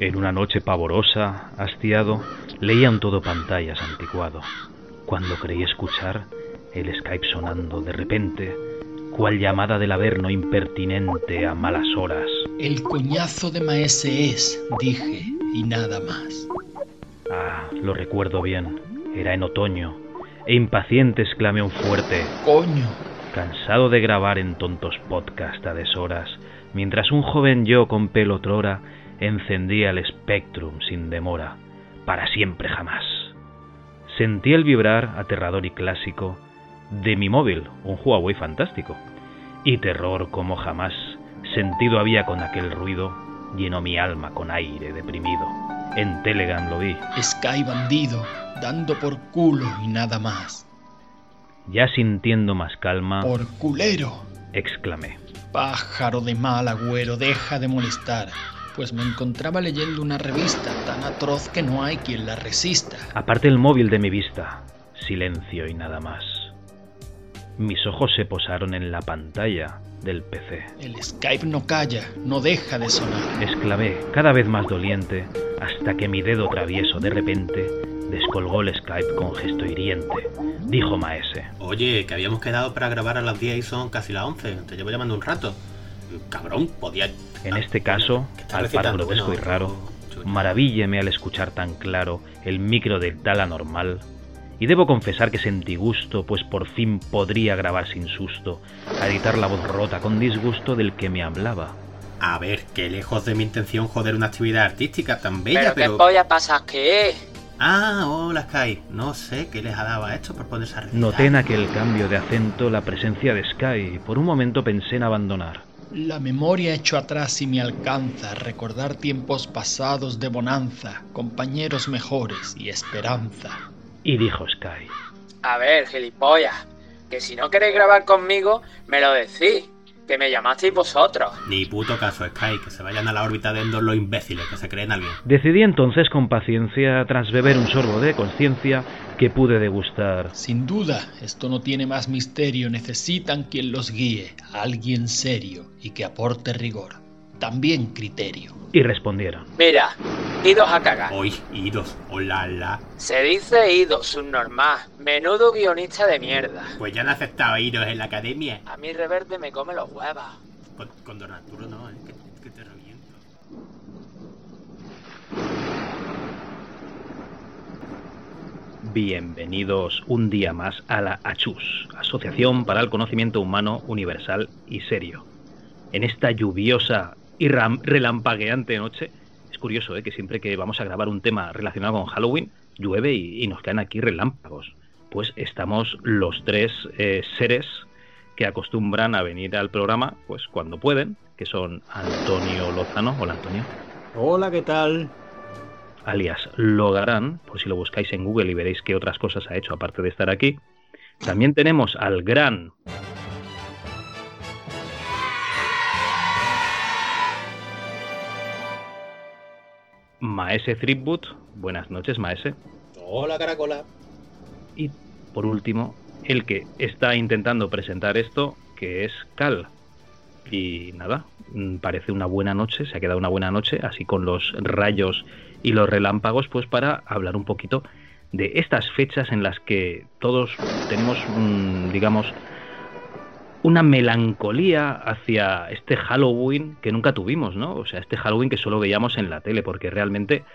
En una noche pavorosa, hastiado, leía en todo pantallas anticuado. Cuando creí escuchar el Skype sonando de repente, cual llamada del averno impertinente a malas horas. El coñazo de Maese es, dije, y nada más. Ah, lo recuerdo bien. Era en otoño, e impaciente exclamé un fuerte ¡Coño! cansado de grabar en tontos podcast a deshoras, mientras un joven yo con pelo trora encendía el Spectrum sin demora, para siempre jamás. Sentí el vibrar aterrador y clásico de mi móvil, un Huawei fantástico, y terror como jamás sentido había con aquel ruido, llenó mi alma con aire deprimido. En Telegram lo vi. Sky bandido, dando por culo y nada más. Ya sintiendo más calma, Por culero. exclamé. Pájaro de mal agüero, deja de molestar. Pues me encontraba leyendo una revista tan atroz que no hay quien la resista. Aparte el móvil de mi vista, silencio y nada más. Mis ojos se posaron en la pantalla del PC. El Skype no calla, no deja de sonar. Exclamé, cada vez más doliente, hasta que mi dedo travieso de repente descolgó el Skype con gesto hiriente. Dijo Maese. Oye, que habíamos quedado para grabar a las 10 y son casi las 11. Te llevo llamando un rato. Cabrón, podía... En este caso, ¿Qué al par grotesco y raro, maravílleme al escuchar tan claro el micro de tal anormal. Y debo confesar que sentí gusto, pues por fin podría grabar sin susto, a editar la voz rota con disgusto del que me hablaba. A ver, que lejos de mi intención joder una actividad artística tan bella, Pero qué pero... polla pasa que Ah, hola Sky. No sé qué les ha dado a esto por ponerse a recitar. Noté en aquel cambio de acento la presencia de Sky y por un momento pensé en abandonar. La memoria echó atrás y me alcanza recordar tiempos pasados de bonanza, compañeros mejores y esperanza. Y dijo Sky. A ver, gilipollas. Que si no queréis grabar conmigo, me lo decís. Que me llamasteis vosotros. Ni puto caso, Sky, que se vayan a la órbita de Endor los imbéciles que se creen alguien. Decidí entonces con paciencia, tras beber un sorbo de conciencia, que pude degustar. Sin duda, esto no tiene más misterio, necesitan quien los guíe, alguien serio y que aporte rigor, también criterio. Y respondieron. Mira, idos a cagar. Hoy, idos, hola, la. Se dice ido, subnormal. Menudo guionista de mierda. Pues ya han aceptado iros en la academia. A mí Reverde me come los huevos. Con, con Don Arturo no, eh, que, que te reviento. Bienvenidos un día más a la ACHUS, Asociación para el Conocimiento Humano Universal y Serio. En esta lluviosa y relampagueante noche, es curioso ¿eh? que siempre que vamos a grabar un tema relacionado con Halloween, llueve y, y nos caen aquí relámpagos. Pues estamos los tres eh, seres que acostumbran a venir al programa pues cuando pueden, que son Antonio Lozano. Hola Antonio. Hola, ¿qué tal? Alias Logarán, por si lo buscáis en Google y veréis qué otras cosas ha hecho aparte de estar aquí. También tenemos al gran Maese Threepwood. Buenas noches, Maese. Hola, Caracola. Y por último, el que está intentando presentar esto, que es Cal. Y nada, mm, parece una buena noche, se ha quedado una buena noche, así con los rayos y los relámpagos, pues para hablar un poquito de estas fechas en las que todos tenemos, digamos, una melancolía hacia este Halloween que nunca tuvimos, ¿no? O sea, este Halloween que solo veíamos en la tele, porque realmente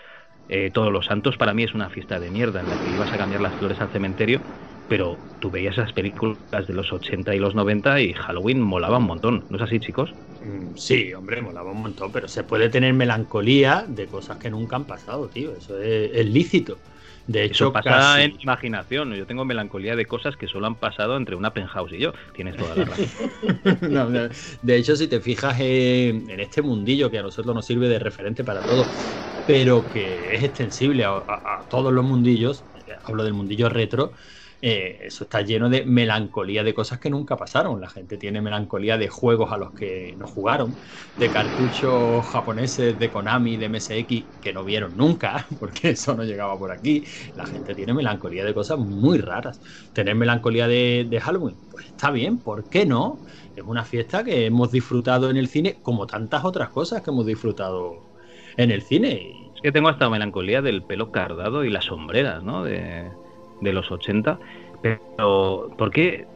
eh, Todos los Santos para mí es una fiesta de mierda en la que ibas a cambiar las flores al cementerio, pero tú veías esas películas de los 80 y los 90 y Halloween molaba un montón, ¿no es así, chicos? Mm, Sí, hombre, molaba un montón, pero se puede tener melancolía de cosas que nunca han pasado, tío. Eso es, es lícito. De hecho, Eso pasa casi- en imaginación. Yo tengo melancolía de cosas que solo han pasado entre una penthouse y yo. Tienes toda la razón. No, no. De hecho, si te fijas en, en este mundillo que a nosotros nos sirve de referente para todo, pero que es extensible a, a- a todos los mundillos, hablo del mundillo retro, eh, eso está lleno de melancolía de cosas que nunca pasaron. La gente tiene melancolía de juegos a los que no jugaron, de cartuchos japoneses de Konami, de MSX, que no vieron nunca, porque eso no llegaba por aquí. La gente tiene melancolía de cosas muy raras. Tener melancolía de, Halloween, pues está bien, ¿por qué no? Es una fiesta que hemos disfrutado en el cine como tantas otras cosas que hemos disfrutado en el cine. Es que tengo hasta melancolía del pelo cardado y las sombreras, ¿no? De, de los 80. Pero, ¿por qué,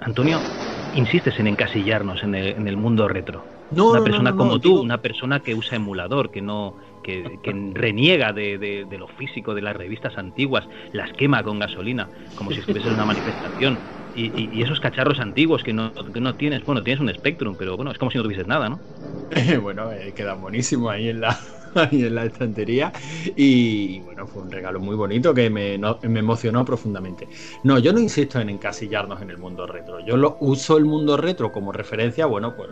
Antonio, insistes en encasillarnos en el, en el mundo retro? No, una no, persona no, no, como tú, digo- una persona que usa emulador, que no que, que reniega de, de- de lo físico de las revistas antiguas, las quema con gasolina, como si estuviese en una manifestación. Y, y- y esos cacharros antiguos que no, que no tienes, bueno, tienes un Spectrum, pero bueno, es como si no tuvieses nada, ¿no? bueno, eh, queda buenísimo ahí en la ahí en la estantería y bueno, fue un regalo muy bonito que me, no- me emocionó profundamente. No, yo no insisto en encasillarnos en el mundo retro. Yo lo uso el mundo retro como referencia, bueno, pues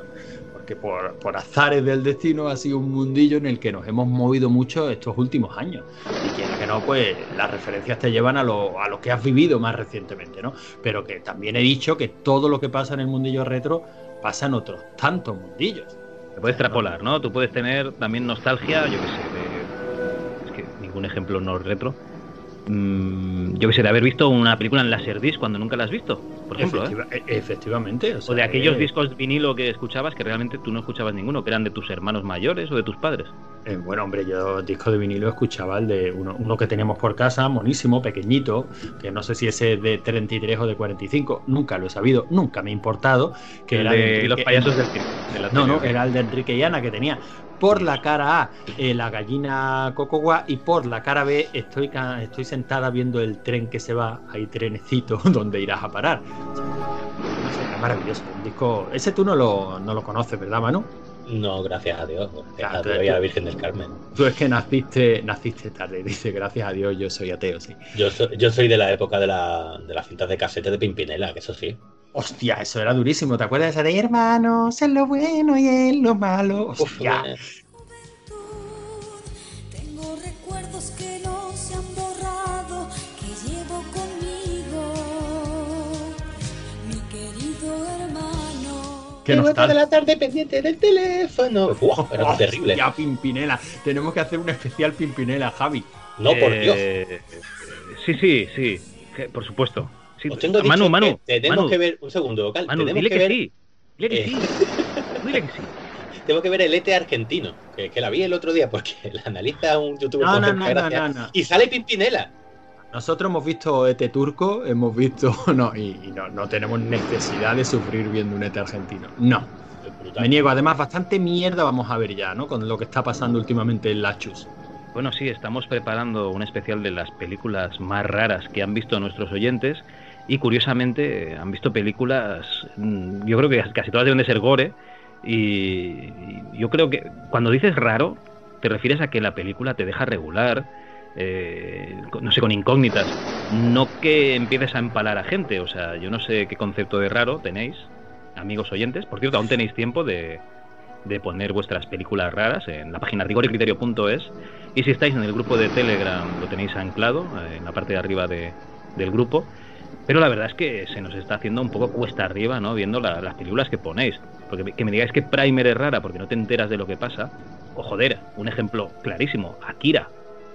porque por, por azares del destino ha sido un mundillo en el que nos hemos movido mucho estos últimos años. Y quiera que no, pues las referencias te llevan a lo, a lo que has vivido más recientemente, ¿no? Pero que también he dicho que todo lo que pasa en el mundillo retro pasa en otros tantos mundillos. Se puede extrapolar, ¿no? Tú puedes tener también nostalgia, yo qué sé, de... Es que ningún ejemplo no retro. Mm, yo de haber visto una película en Laserdisc cuando nunca la has visto, por ejemplo, ¿eh? E- efectivamente. O de aquellos discos discos vinilo que escuchabas que realmente tú no escuchabas ninguno, que eran de tus hermanos mayores o de tus padres. Eh, bueno, hombre, yo disco de vinilo escuchaba el de uno, uno que teníamos por casa, monísimo, pequeñito, que no sé si ese es de 33 o de 45, nunca lo he sabido, nunca me ha importado, que el era de Enrique- los payasos del de la No, no, era el de Enrique y Ana que tenía por la cara A eh, la gallina cocogua y por la cara B estoy, estoy sentada viendo el tren que se va, hay trenecito donde irás a parar. Era maravilloso, un disco... Ese tú no lo, no lo conoces, ¿verdad, Manu? No, gracias a Dios. Gracias Ah, a Dios y a la Virgen del Carmen. Tú es que naciste, naciste tarde, dice, gracias a Dios yo soy ateo, sí. Yo soy, yo soy de la época de, la, de las cintas de casete de Pimpinela, que eso sí. Hostia, eso era durísimo. ¿Te acuerdas de esa de hermanos en lo bueno y en lo malo? Uf, Hostia. eh, Tengo recuerdos que no se han borrado, que llevo conmigo, mi querido hermano. Qué nostalgia. la tarde pendiente del teléfono. Buah, era terrible. Ya, Pimpinela. Tenemos que hacer un especial Pimpinela, Javi. No, por Dios. Eh, Sí, sí, sí, por supuesto. Sí, Os tengo dicho Manu, Manu, que tenemos Manu, que ver. Un segundo, Cal, Manu, tenemos dile que, que, ver, sí. Dile que Eh. sí. Dile que sí. Tengo que ver el ET argentino, que, que la vi el otro día porque la analiza un youtuber No, no, no, no, gracia, no, no. Y sale Pimpinela. Nosotros hemos visto ET turco, hemos visto. No, y, y no, no tenemos necesidad de sufrir viendo un ET argentino. No. Me niego. Además, bastante mierda vamos a ver ya, ¿no? Con lo que está pasando últimamente en la Chus. Bueno, sí, estamos preparando un especial de las películas más raras que han visto nuestros oyentes y curiosamente han visto películas, mm, yo creo que casi todas deben de ser gore. Y, yo creo que cuando dices raro te refieres a que la película te deja regular, eh, no sé, con incógnitas, no que empieces a empalar a gente, o sea, yo no sé qué concepto de raro tenéis, amigos oyentes, por cierto, aún tenéis tiempo de, de poner vuestras películas raras en la página rigoricriterio.es y si estáis en el grupo de Telegram lo tenéis anclado eh, en la parte de arriba de- del grupo. Pero la verdad es que se nos está haciendo un poco cuesta arriba, ¿no? Viendo la- las películas que ponéis. Porque que me digáis que Primer es rara porque no te enteras de lo que pasa. O joder, un ejemplo clarísimo, Akira.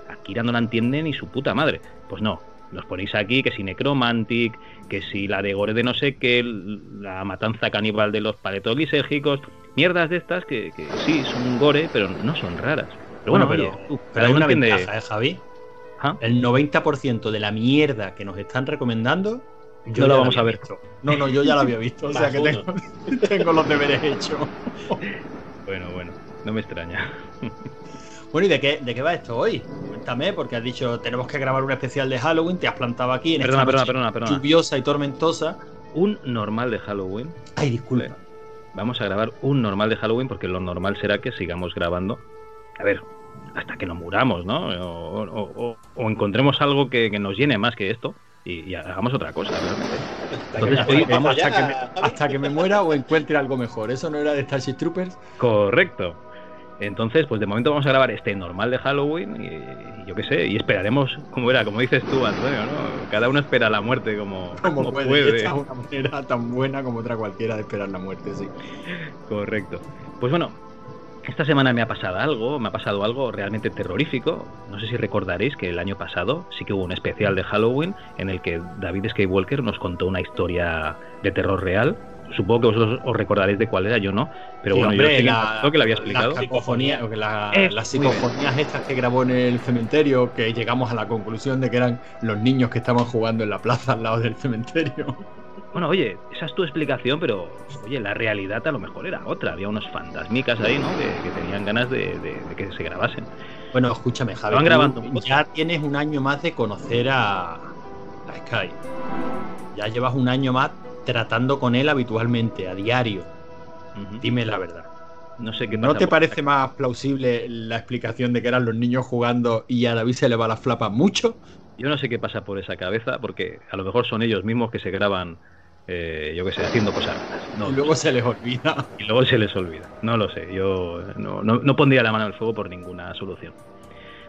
Akira no la entiende ni su puta madre. Pues no, nos ponéis aquí que si Necromantic, que si la de Gore de no sé qué, la matanza caníbal de los paletos lisérgicos, mierdas de estas que, que sí son Gore, pero no son raras. Pero bueno, Bueno, pero, oye, Pero hay una entiende. ventaja, ¿eh, Javi? El 90% de la mierda que nos están recomendando. No ya la vamos a ver. visto. No, no, yo ya la había visto. o sea que tengo, tengo los deberes hechos. Bueno, bueno, no me extraña. Bueno, ¿y de qué, de qué va esto hoy? Cuéntame, porque has dicho tenemos que grabar un especial de Halloween, te has plantado aquí en Perdona, esta perdona, noche perdona, perdona. lluviosa y tormentosa. Un normal de Halloween. Ay, disculpa. Vamos a grabar un normal de Halloween porque lo normal será que sigamos grabando. A ver, hasta que nos muramos, ¿no? O, o- o- o encontremos algo que, que nos llene más que esto y, y hagamos otra cosa. Entonces, Hasta que- vamos hasta, que me, hasta que me muera o encuentre algo mejor. ¿Eso no era de Starship Troopers? Correcto. Entonces, pues de momento vamos a grabar este normal de Halloween y, y yo qué sé, y esperaremos, como era, como dices tú, Antonio, ¿no? Cada uno espera la muerte como, Como como puede. puede. Esta es una manera tan buena como otra cualquiera de esperar la muerte, sí. Correcto. Pues bueno, esta semana me ha pasado algo, me ha pasado algo realmente terrorífico. No sé si recordaréis que el año pasado sí que hubo un especial de Halloween en el que David Skywalker nos contó una historia de terror real. supongo que vosotros os recordaréis de cuál era, yo no. Pero Sí, bueno, hombre, yo sí la- que había explicado. Las la- Eh, las muy bien. psicofonías estas que grabó en el cementerio, que llegamos a la conclusión de que eran los niños que estaban jugando en la plaza al lado del cementerio. Bueno, oye, esa es tu explicación, pero oye, la realidad a lo mejor era otra. Había unos fantasmicas ahí, ¿no? Que, que tenían ganas de, de- de que se grabasen. Bueno, escúchame, Javi. Tú grabando. Ya tienes un año más de conocer a, a Sky. Ya llevas un año más tratando con él habitualmente, a diario. Dime la verdad. No sé qué ¿No pasa te por- parece más plausible la explicación de que eran los niños jugando y a David se le va la flapa mucho? Yo no sé qué pasa por esa cabeza, porque a lo mejor son ellos mismos que se graban, eh, yo qué sé, haciendo cosas raras. No, y luego se les olvida. y luego se les olvida. No lo sé, yo no, no- no pondría la mano al fuego por ninguna solución.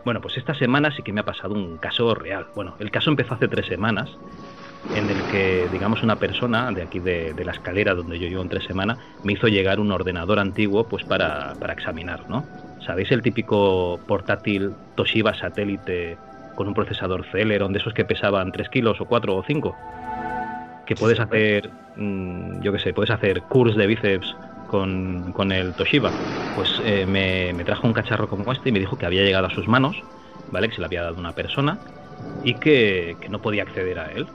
Bueno, pues esta semana sí que me ha pasado un caso real. Bueno, el caso empezó hace tres semanas, en el que, digamos, una persona de aquí de, de la escalera donde yo llevo en tres semanas me hizo llegar un ordenador antiguo pues para, para examinar, ¿no? ¿Sabéis el típico portátil Toshiba satélite con un procesador Celeron, de esos que pesaban 3 kilos o 4 o 5? Que puedes hacer, mm, yo qué sé, puedes hacer curls de bíceps con, con el Toshiba. Pues eh, me, me trajo un cacharro como este y me dijo que había llegado a sus manos, ¿vale? Que se le había dado una persona y que, que no podía acceder a él.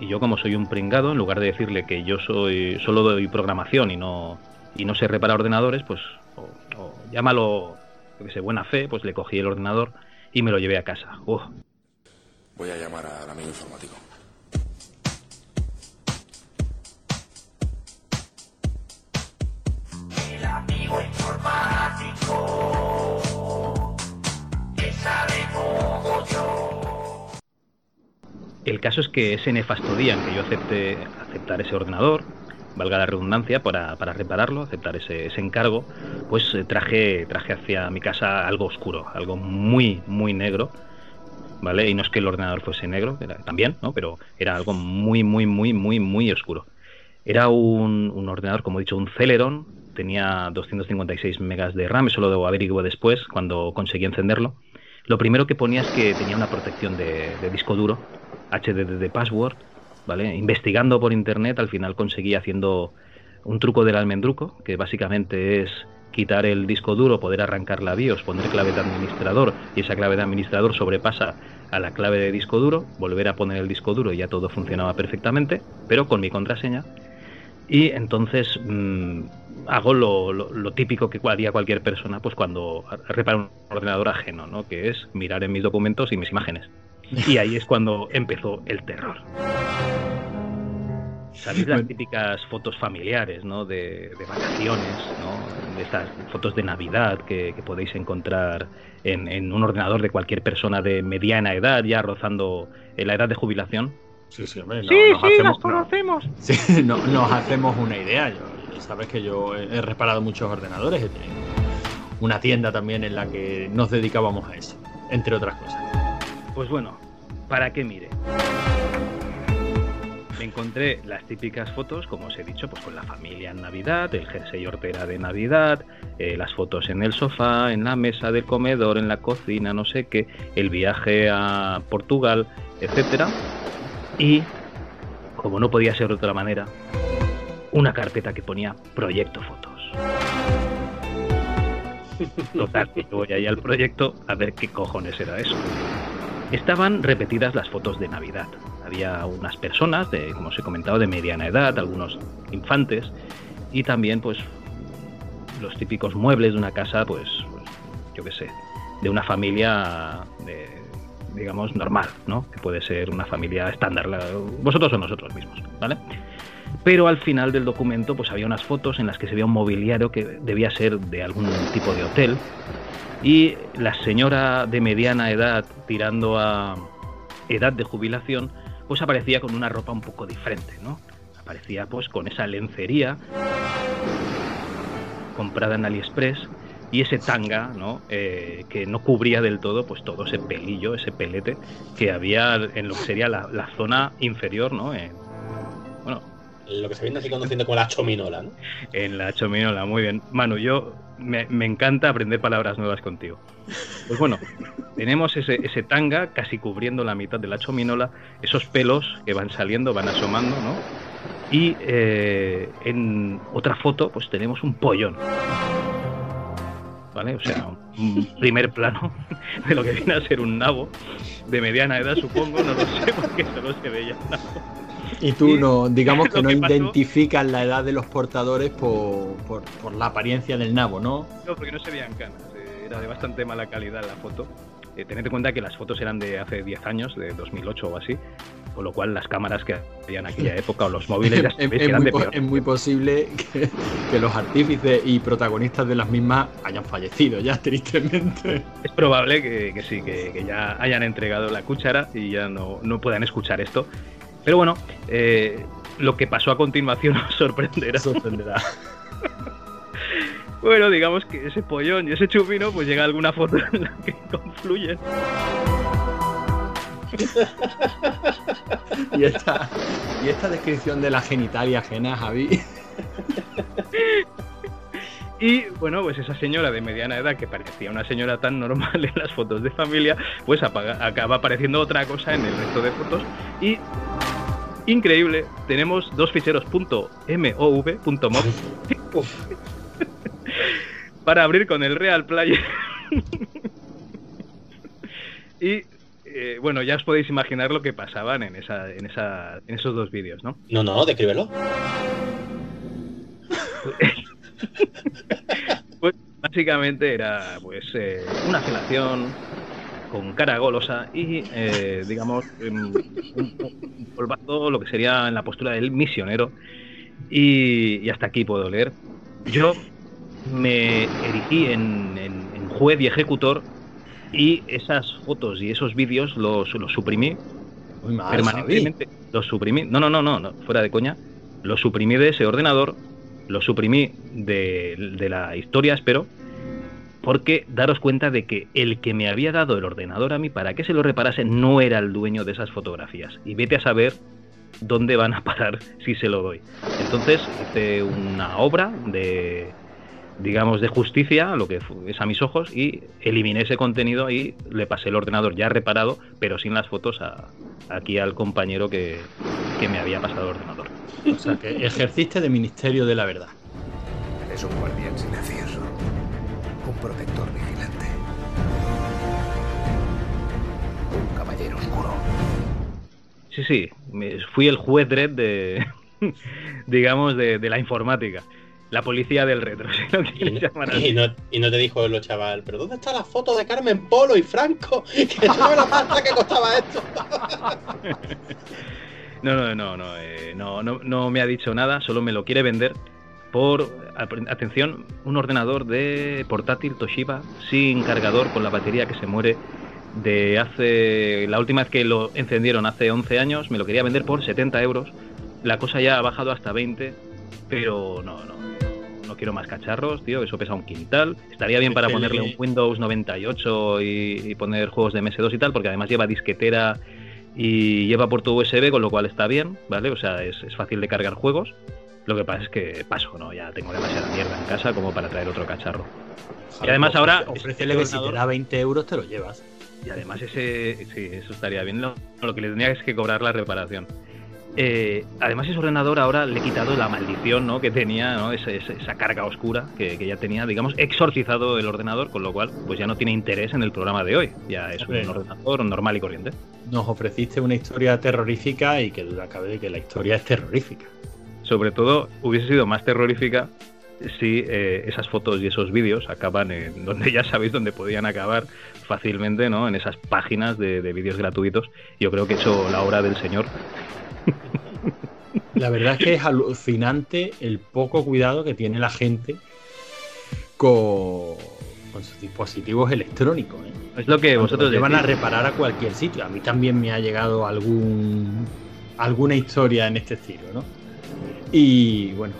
Y yo como soy un pringado, en lugar de decirle que yo soy solo doy programación y no y no sé reparar ordenadores, pues o, o llámalo, yo que sé, buena fe, pues le cogí el ordenador y me lo llevé a casa. Uf, Voy a llamar al amigo informático. El caso es que ese nefasto día en que yo acepté aceptar ese ordenador, valga la redundancia, para, para repararlo, aceptar ese, ese encargo, pues eh, traje, traje hacia mi casa algo oscuro, algo muy, muy negro, ¿vale? Y no es que el ordenador fuese negro, también, ¿no? Pero era algo muy, muy, muy, muy, muy oscuro. Era un, un ordenador, como he dicho, un Celeron, tenía 256 megas de RAM, eso lo averiguo después, cuando conseguí encenderlo. Lo primero que ponía es que tenía una protección de, disco duro, HDD de password, ¿vale? Investigando por internet, al final conseguí haciendo un truco del almendruco, que básicamente es quitar el disco duro, poder arrancar la BIOS, poner clave de administrador y esa clave de administrador sobrepasa a la clave de disco duro, volver a poner el disco duro y ya todo funcionaba perfectamente, pero con mi contraseña. Y entonces mmm, hago lo, lo, lo, típico que haría cualquier persona pues cuando repara un ordenador ajeno, ¿no? que es mirar en mis documentos y mis imágenes. Y ahí es cuando empezó el terror. ¿Sabéis las típicas fotos familiares, ¿no? De, de vacaciones, ¿no? De estas fotos de Navidad que, que podéis encontrar en, en, un ordenador de cualquier persona de mediana edad, ya rozando la edad de jubilación. Sí, sí, hombre, no, sí, nos sí, hacemos, las conocemos. No, sí, no, nos hacemos una idea. Yo, sabes que yo he, reparado muchos ordenadores, he tenido una tienda también en la que nos dedicábamos a eso, entre otras cosas. Pues bueno, para que mire. Me encontré las típicas fotos, como os he dicho, pues con la familia en Navidad, el jersey hortera de Navidad, eh, las fotos en el sofá, en la mesa del comedor, en la cocina, no sé qué, el viaje a Portugal, etcétera. Y, como no podía ser de otra manera, una carpeta que ponía Proyecto Fotos. Total, voy ahí al proyecto a ver qué cojones era eso. Estaban repetidas las fotos de Navidad. Había unas personas, de, como os he comentado, de mediana edad, algunos infantes, y también, pues, los típicos muebles de una casa, pues, yo qué sé, de una familia, digamos, normal, ¿no? Que puede ser una familia estándar, vosotros o nosotros mismos, ¿vale? Pero al final del documento, pues había unas fotos en las que se veía un mobiliario que debía ser de algún tipo de hotel, y la señora de mediana edad tirando a edad de jubilación pues aparecía con una ropa un poco diferente, ¿no? Aparecía pues con esa lencería comprada en AliExpress y ese tanga, ¿no? Eh, que no cubría del todo pues todo ese pelillo, ese pelete que había en lo que sería la, la zona inferior, ¿no? Lo que se viene así conociendo como la chominola, ¿no? En la chominola, muy bien. Manu, yo me, me, encanta aprender palabras nuevas contigo. Pues bueno, tenemos ese, ese, tanga casi cubriendo la mitad de la chominola, esos pelos que van saliendo, van asomando, ¿no? Y eh, en otra foto, pues tenemos un pollón. ¿Vale? O sea, un primer plano de lo que viene a ser un nabo de mediana edad, supongo, no lo sé, porque solo se veía nabo. Y tú no, digamos que no que pasó- identificas la edad de los portadores por, por- por la apariencia del nabo, ¿no? No, porque no se veían canas, eh, era de bastante mala calidad la foto. Eh, tened en cuenta que las fotos eran de hace 10 años, de 2008 o así, con lo cual las cámaras que había en aquella época o los móviles ya es, que eran muy, de peor. es muy posible que, que los artífices y protagonistas de las mismas hayan fallecido ya, tristemente. Es probable que, que sí, que, que ya hayan entregado la cuchara y ya no, no puedan escuchar esto. Pero bueno, eh, lo que pasó a continuación os sorprenderá. Sorprenderá. Bueno, digamos que ese pollón y ese chupino, pues llega alguna foto en la que confluyen. Y esta, y esta descripción de la genitalia ajena, Javi. Y bueno, pues esa señora de mediana edad, que parecía una señora tan normal en las fotos de familia, pues apaga- acaba apareciendo otra cosa en el resto de fotos. Y increíble, tenemos dos ficheros .mov, .mov para abrir con el Real Player. y eh, bueno, ya os podéis imaginar lo que pasaban en, esa, en, esa, en esos dos vídeos, ¿no? No, no, descríbelo. Pues básicamente era pues eh, una felación con cara golosa y eh, digamos em, un, polvazo, lo que sería en la postura del misionero y, y hasta aquí puedo leer. Yo me erigí en, en- en juez y ejecutor y esas fotos y esos vídeos los, los suprimí Muy mal, Javi. permanentemente los suprimí. No, no, no, no, no, fuera de coña. Los suprimí de ese ordenador, los suprimí de, de la historia, espero, porque daros cuenta de que el que me había dado el ordenador a mí para que se lo reparase no era el dueño de esas fotografías. Y vete a saber dónde van a parar si se lo doy. Entonces hice una obra de digamos de justicia, lo que es a mis ojos, y eliminé ese contenido y le pasé el ordenador ya reparado, pero sin las fotos a, aquí al compañero que, que me había pasado el ordenador. O sea, que ejerciste de Ministerio de la Verdad. Eres un guardián silencioso. Un protector vigilante. Un caballero oscuro. Sí, sí, fui el juez Dredd de, digamos, de, de la informática. La policía del retro, si lo Y quieres no, llamar y así. no- y no te dijo el chaval, pero ¿dónde está la foto de Carmen Polo y Franco? Que sabe la pasta que costaba esto. No, no, no, no, eh, no, no, no me ha dicho nada, solo me lo quiere vender por, atención, un ordenador de portátil Toshiba sin cargador con la batería que se muere de hace... La última vez que lo encendieron hace 11 años, me lo quería vender por 70 euros. La cosa ya ha bajado hasta 20, pero no, no. No quiero más cacharros, tío, eso pesa un quintal. Estaría bien para ponerle un Windows 98 y, y poner juegos de MS2 y tal, porque además lleva disquetera y lleva puerto USB, con lo cual está bien, ¿vale? O sea, es, es fácil de cargar juegos. Lo que pasa es que paso, ¿no? Ya tengo demasiada mierda en casa como para traer otro cacharro. Y además ahora- Ofrécele este que si te da 20 euros te lo llevas. Y además ese, sí, eso estaría bien. Lo, lo que le tendría es que cobrar la reparación. Eh, además ese ordenador ahora le he quitado la maldición ¿no? que tenía, ¿no? Ese- esa carga oscura que, que ya tenía, digamos, exorcizado el ordenador, con lo cual pues ya no tiene interés en el programa de hoy. Ya es Hombre, un ordenador normal y corriente. Nos ofreciste una historia terrorífica y que duda cabe de que la historia es terrorífica. Sobre todo hubiese sido más terrorífica si eh, esas fotos y esos vídeos acaban en donde ya sabéis dónde podían acabar fácilmente, ¿no? En esas páginas de, de vídeos gratuitos. Yo creo que he hecho la obra del señor. La verdad es que es alucinante el poco cuidado que tiene la gente con, con sus dispositivos electrónicos. ¿eh? Es lo que Cuando vosotros llevan a reparar a cualquier sitio. A mí también me ha llegado algún alguna historia en este estilo, ¿no? Y bueno,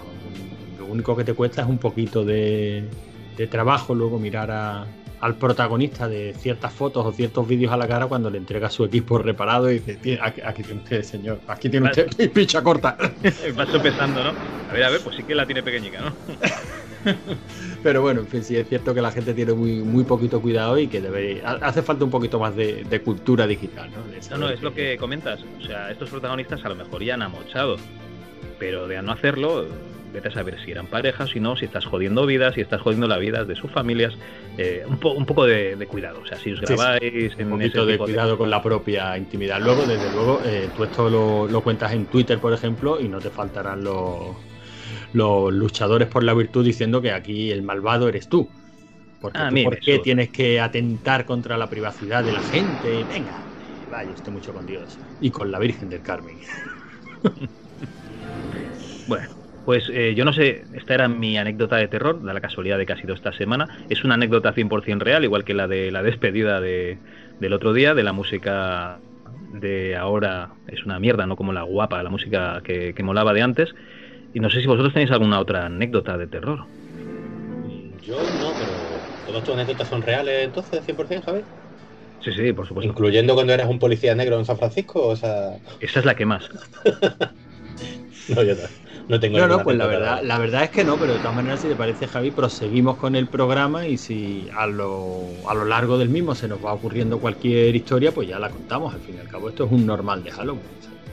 lo único que te cuesta es un poquito de, de trabajo luego mirar a- al protagonista de ciertas fotos o ciertos vídeos a la cara cuando le entrega su equipo reparado y dice, "Tiene- aquí, aquí tiene usted, señor, aquí tiene usted picha corta. Vas sopesando, ¿no? A ver, a ver, pues sí que la tiene pequeñica, ¿no? Pero bueno, en fin, sí es cierto que la gente tiene muy, muy poquito cuidado y que debe, ha- hace falta un poquito más de, de cultura digital, ¿no? De No, no, es lo que comentas. O sea, estos protagonistas a lo mejor ya han amochado. Pero de no hacerlo, vete a saber si eran parejas, si no, si estás jodiendo vidas, si estás jodiendo la vida de sus familias. eh, un, po- un poco de, de cuidado. O sea, si os Sí, grabáis Un en poquito ese de cuidado con la propia intimidad. Luego, desde luego, eh, tú esto lo, lo cuentas en Twitter, por ejemplo, y no te faltarán los, los luchadores por la virtud diciendo que aquí el malvado eres tú. Porque A tú, mí ¿por qué tienes que atentar contra la privacidad de la gente? Venga, vaya usted mucho con Dios. Y con la Virgen del Carmen. Bueno, pues eh, yo no sé, esta era mi anécdota de terror, da la casualidad de que ha sido esta semana. Es una anécdota 100% real, igual que la de la despedida de, del otro día, de la música de ahora es una mierda, no como la guapa, la música que, que molaba de antes. Y no sé si vosotros tenéis alguna otra anécdota de terror. Yo no, pero todas tus anécdotas son reales entonces, 100%, Javi. Sí, sí, por supuesto. Incluyendo cuando eras un policía negro en San Francisco, o sea... Esa es la que más. No, yo no, no tengo No, no, pues la verdad, la verdad es que no, pero de todas maneras, si te parece, Javi, proseguimos con el programa y si a lo, a lo largo del mismo se nos va ocurriendo cualquier historia, pues ya la contamos. Al fin y al cabo, esto es un normal de Halloween.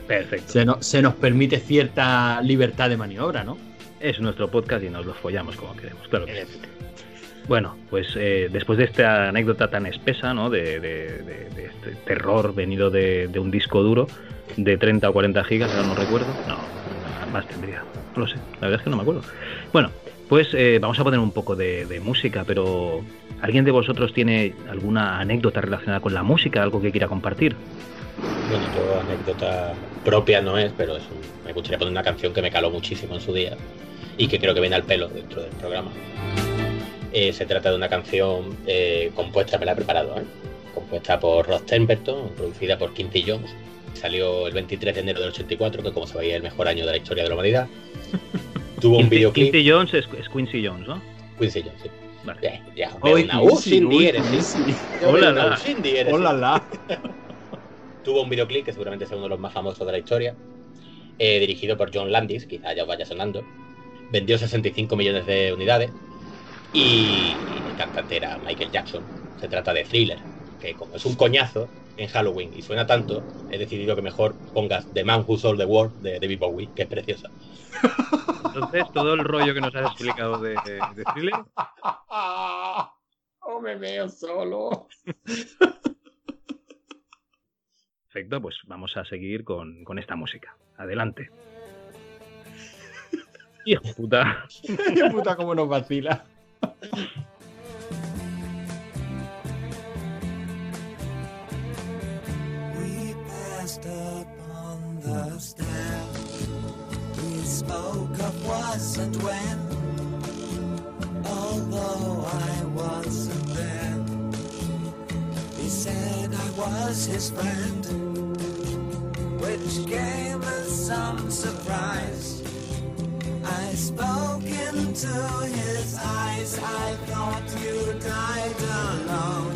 Perfecto. Se, no- se nos permite cierta libertad de maniobra, ¿no? Es nuestro podcast y nos lo follamos como queremos, claro. que sí. Bueno, pues eh, después de esta anécdota tan espesa, ¿no? De, de- de- de este terror venido de, de un disco duro de 30 o 40 gigas, ahora no recuerdo. No, más tendría. No lo sé, la verdad es que no me acuerdo. Bueno, pues eh, vamos a poner un poco de, de música, pero ¿alguien de vosotros tiene alguna anécdota relacionada con la música, algo que quiera compartir? Bueno, yo anécdota propia no es, pero es un- me gustaría poner una canción que me caló muchísimo en su día y que creo que viene al pelo dentro del programa. Eh, se trata de una canción eh, compuesta, me la he preparado, ¿eh? compuesta por Rod Temperton, producida por Quincy Jones. Salió el 23 de enero del 84, que como se veía es el mejor año de la historia de la humanidad. Tuvo un videoclip. Quincy Jones es, es Quincy Jones, ¿no? Quincy Jones, sí. Vale. Ya, ya, hombre, Hoy una U sin diéresis. Ya, hombre, Hola, la. La. Tuvo un videoclip que seguramente es uno de los más famosos de la historia, eh, dirigido por John Landis, quizá ya os vaya sonando. Vendió 65 millones de unidades y el cantante era Michael Jackson. Se trata de Thriller, que como es un coñazo en Halloween y suena tanto, he decidido que mejor pongas The Man Who Sold the World de David Bowie, que es preciosa. Entonces, todo el rollo que nos has explicado de, de thriller, Oh, me veo solo. perfecto, pues vamos a seguir con, con esta música. Adelante. Hijo de puta. Qué puta cómo nos vacila. Was and when, although I wasn't there. He said I was his friend, which came as some surprise. I spoke into his eyes. I thought you died alone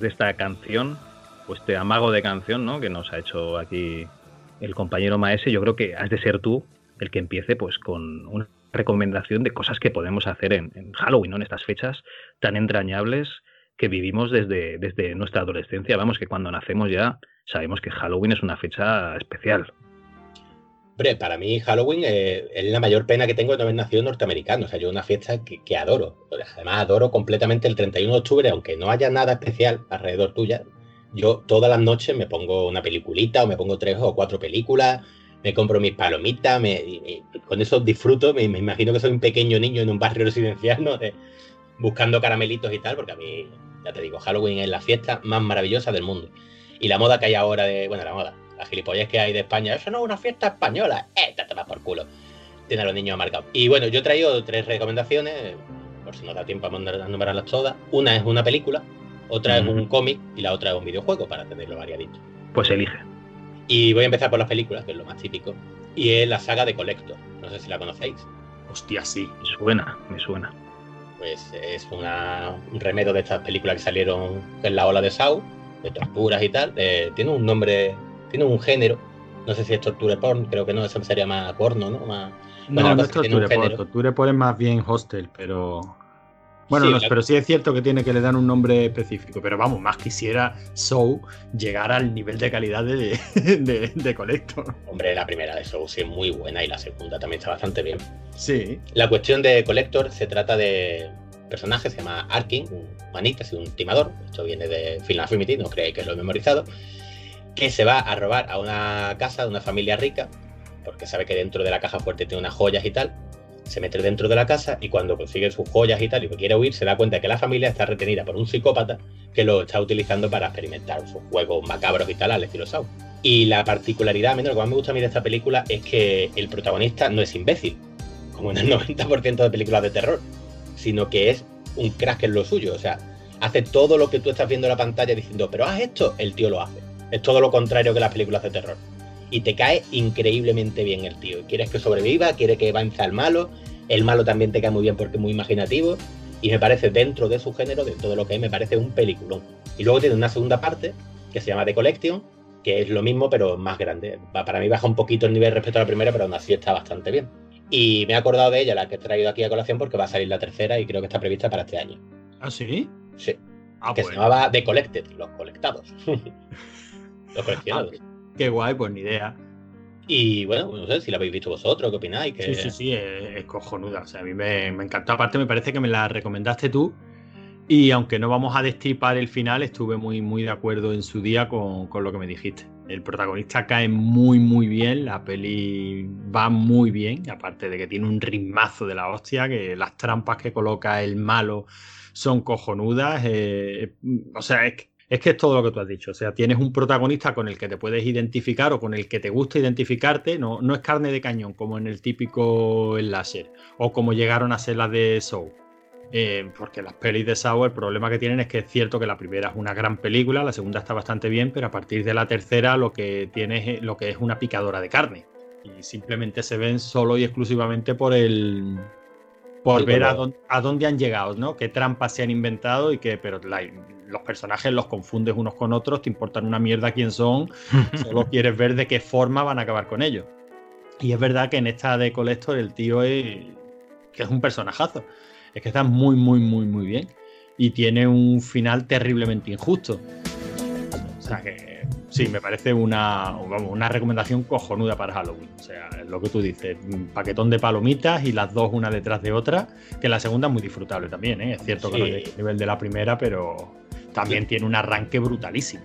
de esta canción, o este amago de canción, ¿no? Que nos ha hecho aquí el compañero Maese, yo creo que has de ser tú el que empiece, pues, con una recomendación de cosas que podemos hacer en, en Halloween, ¿no? En estas fechas tan entrañables que vivimos desde, desde nuestra adolescencia. Vamos, que cuando nacemos ya sabemos que Halloween es una fecha especial. Hombre, para mí Halloween es la mayor pena que tengo de no haber nacido norteamericano. O sea, yo una fiesta que, adoro. Además, adoro completamente el 31 de octubre, aunque no haya nada especial alrededor tuya. Yo todas las noches me pongo una peliculita o me pongo tres o cuatro películas, me compro mis palomitas, me, con eso disfruto. Me, me imagino que soy un pequeño niño en un barrio residencial, ¿no? De- buscando caramelitos y tal, porque a mí, ya te digo, Halloween es la fiesta más maravillosa del mundo. Y la moda que hay ahora de, bueno, la moda, la gilipollez que hay de España, eso no es una fiesta española, eh, te más por culo. Tiene a los niños marcados. Y bueno, yo he traído tres recomendaciones, por si no da tiempo a numerarlas todas. Una es una película, otra es un cómic y la otra es un videojuego, para tenerlo variadito. Pues elige. Y voy a empezar por las películas, que es lo más típico. Y es la saga de Collector. No sé si la conocéis. Hostia, sí. Me suena, me suena. Pues es una, un remedio de estas películas que salieron en la ola de Saw, de torturas y tal. Eh, tiene un nombre, tiene un género. No sé si es torture porn, creo que no, eso sería más porno, ¿no? Más, No, Bueno, no es Torture Porn. Torture Porn es más bien hostel, pero. Bueno, Sí, no, la- pero sí es cierto que tiene que le dan un nombre específico. Pero vamos, más quisiera Soul llegar al nivel de calidad de, de, de Collector. hombre, la primera de Saw sí es muy buena y la segunda también está bastante bien. Sí. La cuestión de Collector se trata de un personaje, se llama Arkin, un manitas y un timador. Esto viene de Final Affinity, no creéis que lo he memorizado. Que se va a robar a una casa de una familia rica, porque sabe que dentro de la caja fuerte tiene unas joyas y tal. Se mete dentro de la casa y cuando consigue sus joyas y tal y quiere huir, se da cuenta que la familia está retenida por un psicópata que lo está utilizando para experimentar sus juegos macabros y tal al estilo Saw. Y la particularidad, a mí lo que más me gusta a mí de esta película es que el protagonista no es imbécil, como en el 90% de películas de terror, sino que es un crack en lo suyo. O sea, hace todo lo que tú estás viendo en la pantalla diciendo, pero haz esto, el tío lo hace. Es todo lo contrario que las películas de terror. Y te cae increíblemente bien el tío. Quieres que sobreviva, quiere que vence al malo. El malo también te cae muy bien porque es muy imaginativo. Y me parece, dentro de su género, dentro de lo que es, me parece un peliculón. Y luego tiene una segunda parte que se llama The Collection, que es lo mismo, pero más grande. Para mí baja un poquito el nivel respecto a la primera, pero aún así está bastante bien. Y me he acordado de ella, la que he traído aquí a colación, porque va a salir la tercera y creo que está prevista para este año. ¿Ah, sí? Sí. Ah, que se llamaba The Collected, los colectados. los coleccionados. Qué guay, pues ni idea. Y bueno, no sé si la habéis visto vosotros, ¿qué opináis? Que... Sí, sí, sí, es, es cojonuda. O sea, a mí me, me encantó. Aparte, me parece que me la recomendaste tú. Y aunque no vamos a destripar el final, estuve muy, muy de acuerdo en su día con, con lo que me dijiste. El protagonista cae muy, muy bien. La peli va muy bien. Aparte de que tiene un ritmazo de la hostia, que las trampas que coloca el malo son cojonudas. eh, o sea, es que es que es todo lo que tú has dicho. O sea, tienes un protagonista con el que te puedes identificar o con el que te gusta identificarte. No, no es carne de cañón como en el típico láser o como llegaron a ser las de Saw. Eh, porque las pelis de Saw, el problema que tienen es que es cierto que la primera es una gran película, la segunda está bastante bien, pero a partir de la tercera lo que tienes es lo que es una picadora de carne. Y simplemente se ven solo y exclusivamente por el. Por Sí, ver a, dónde, a dónde han llegado, ¿no? Qué trampas se han inventado y qué. Pero la- los personajes los confundes unos con otros, te importan una mierda quién son, solo quieres ver de qué forma van a acabar con ellos. Y es verdad que en esta de Collector el tío es. que es un personajazo. Es que está muy, muy, muy, muy bien. Y tiene un final terriblemente injusto. O sea que sí, me parece una, vamos, una recomendación cojonuda para Halloween. O sea, es lo que tú dices, un paquetón de palomitas y las dos una detrás de otra, que la segunda es muy disfrutable también, ¿eh? Es cierto que no es del nivel de la primera, pero también tiene un arranque brutalísimo.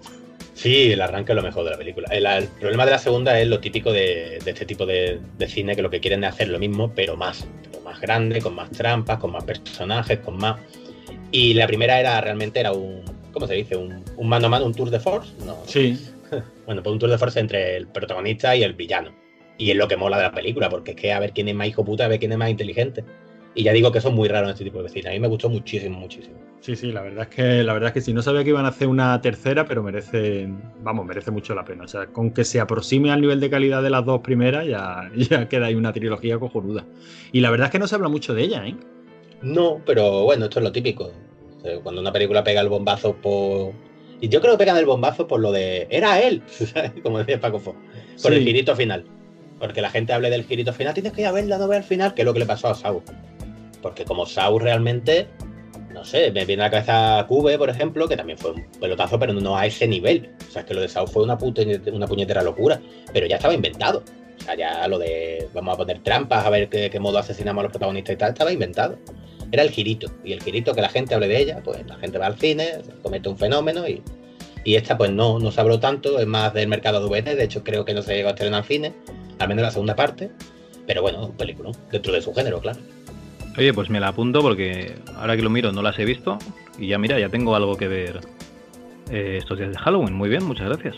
Sí, el arranque es lo mejor de la película. El, el problema de la segunda es lo típico de, de este tipo de, de cine, que lo que quieren es hacer lo mismo, pero más. Pero más grande, con más trampas, con más personajes, con más. Y la primera era realmente era un. ¿Cómo se dice? Un, un mano a mano, un tour de force. No. Sí, Bueno, pues un tour de force entre el protagonista y el villano. Y es lo que mola de la película, porque es que a ver quién es más hijo puta, a ver quién es más inteligente. Y ya digo que eso es muy raro en este tipo de cine. A mí me gustó muchísimo, muchísimo. sí, sí, la verdad es que la verdad es que sí, no sabía que iban a hacer una tercera, pero merece, vamos, merece mucho la pena. O sea, con que se aproxime al nivel de calidad de las dos primeras, ya, ya queda ahí una trilogía cojonuda. Y la verdad es que no se habla mucho de ella, ¿eh? No, pero bueno, esto es lo típico. O sea, Cuando una película pega el bombazo por, Y yo creo que pegan el bombazo por lo de. Era él, ¿sabes? como decía Paco Fo. Por el girito final. Porque la gente hable del girito final, tienes que ir a verla, no ver al final, que es lo que le pasó a Sau. Porque como Sau realmente, no sé, me viene a la cabeza Cube, por ejemplo, que también fue un pelotazo, pero no a ese nivel. O sea, es que lo de Sau fue una, puta- una puñetera locura, pero ya estaba inventado. O sea, ya lo de vamos a poner trampas, a ver qué, qué modo asesinamos a los protagonistas y tal, estaba inventado. Era el girito. Y el girito, que la gente hable de ella, pues la gente va al cine, comete un fenómeno y, y esta pues no, no se habló tanto, es más del mercado de VT, de hecho creo que no se llegó a estrenar al cine, al menos la segunda parte, pero bueno, un película, dentro de su género, claro. Oye, pues me la apunto porque ahora que lo miro no las he visto y ya mira, ya tengo algo que ver eh, estos días de Halloween. Muy bien, muchas gracias.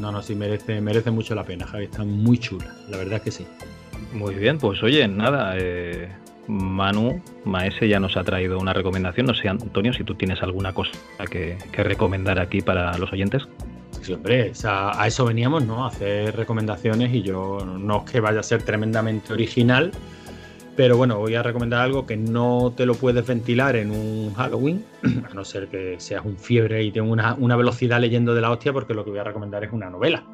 No, no, sí, merece, merece mucho la pena, Javi. Está muy chula, la verdad es que sí. Muy bien, pues oye, nada, eh, Manu Maese ya nos ha traído una recomendación. No sé, Antonio, si tú tienes alguna cosa que, que recomendar aquí para los oyentes. Sí, hombre, o sea, a eso veníamos, ¿no? A hacer recomendaciones y yo no es que vaya a ser tremendamente original, pero bueno, voy a recomendar algo que no te lo puedes ventilar en un Halloween, a no ser que seas un fiebre y tengas una, una velocidad leyendo de la hostia, porque lo que voy a recomendar es una novela.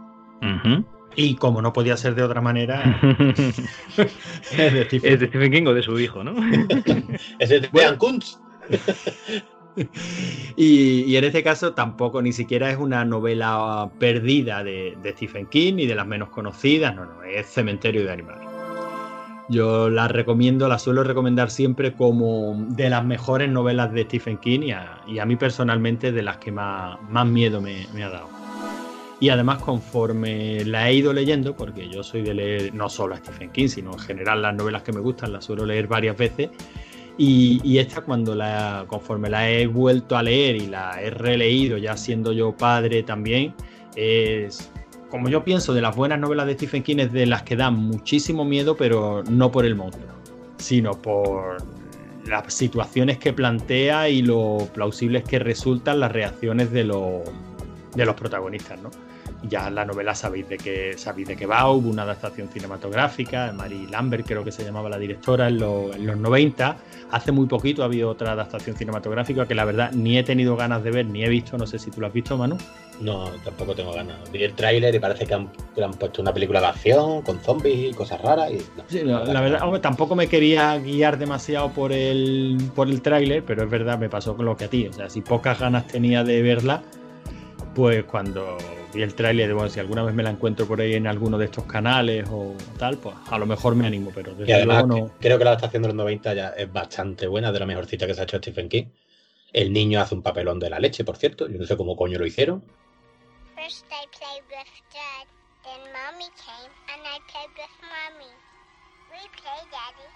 Y como no podía ser de otra manera, es de Stephen es de Stephen King o de su hijo, ¿no? Es de Dean Kuntz. Y, y en este caso tampoco ni siquiera es una novela perdida de, de Stephen King ni de las menos conocidas, no, no, es Cementerio de Animales. Yo la recomiendo, la suelo recomendar siempre como de las mejores novelas de Stephen King y a, y a mí personalmente de las que más, más miedo me, me ha dado. Y además conforme la he ido leyendo, porque yo soy de leer no solo a Stephen King, sino en general las novelas que me gustan las suelo leer varias veces, y, y esta cuando la, conforme la he vuelto a leer y la he releído, ya siendo yo padre también, es, como yo pienso, de las buenas novelas de Stephen King es de las que dan muchísimo miedo, pero no por el monstruo, sino por las situaciones que plantea y lo plausibles que resultan las reacciones de los, de los protagonistas, ¿no? Ya la novela sabéis de qué sabéis de qué va, hubo una adaptación cinematográfica, Mary Lambert creo que se llamaba la directora en, los- en los 90. Hace muy poquito ha habido otra adaptación cinematográfica que la verdad ni he tenido ganas de ver ni he visto, no sé si tú lo has visto, Manu. No, tampoco tengo ganas. Vi el tráiler y parece que han, que han puesto una película de acción con zombies y cosas raras. Y, no, Sí, no la, la verdad, hombre, tampoco me quería guiar demasiado por el, por el tráiler, pero es verdad, me pasó con lo que a ti. O sea, si pocas ganas tenía de verla, pues cuando vi el tráiler, bueno, si alguna vez me la encuentro por ahí en alguno de estos canales o tal, pues a lo mejor me animo, pero Y desde además, luego no. que- creo que la adaptación de los 90 ya es bastante buena, de la mejorcita que se ha hecho Stephen King. El niño hace un papelón de la leche, por cierto. Yo no sé cómo coño lo hicieron. First I played with Dad, then Mommy came and I played with Mommy. We played, Daddy.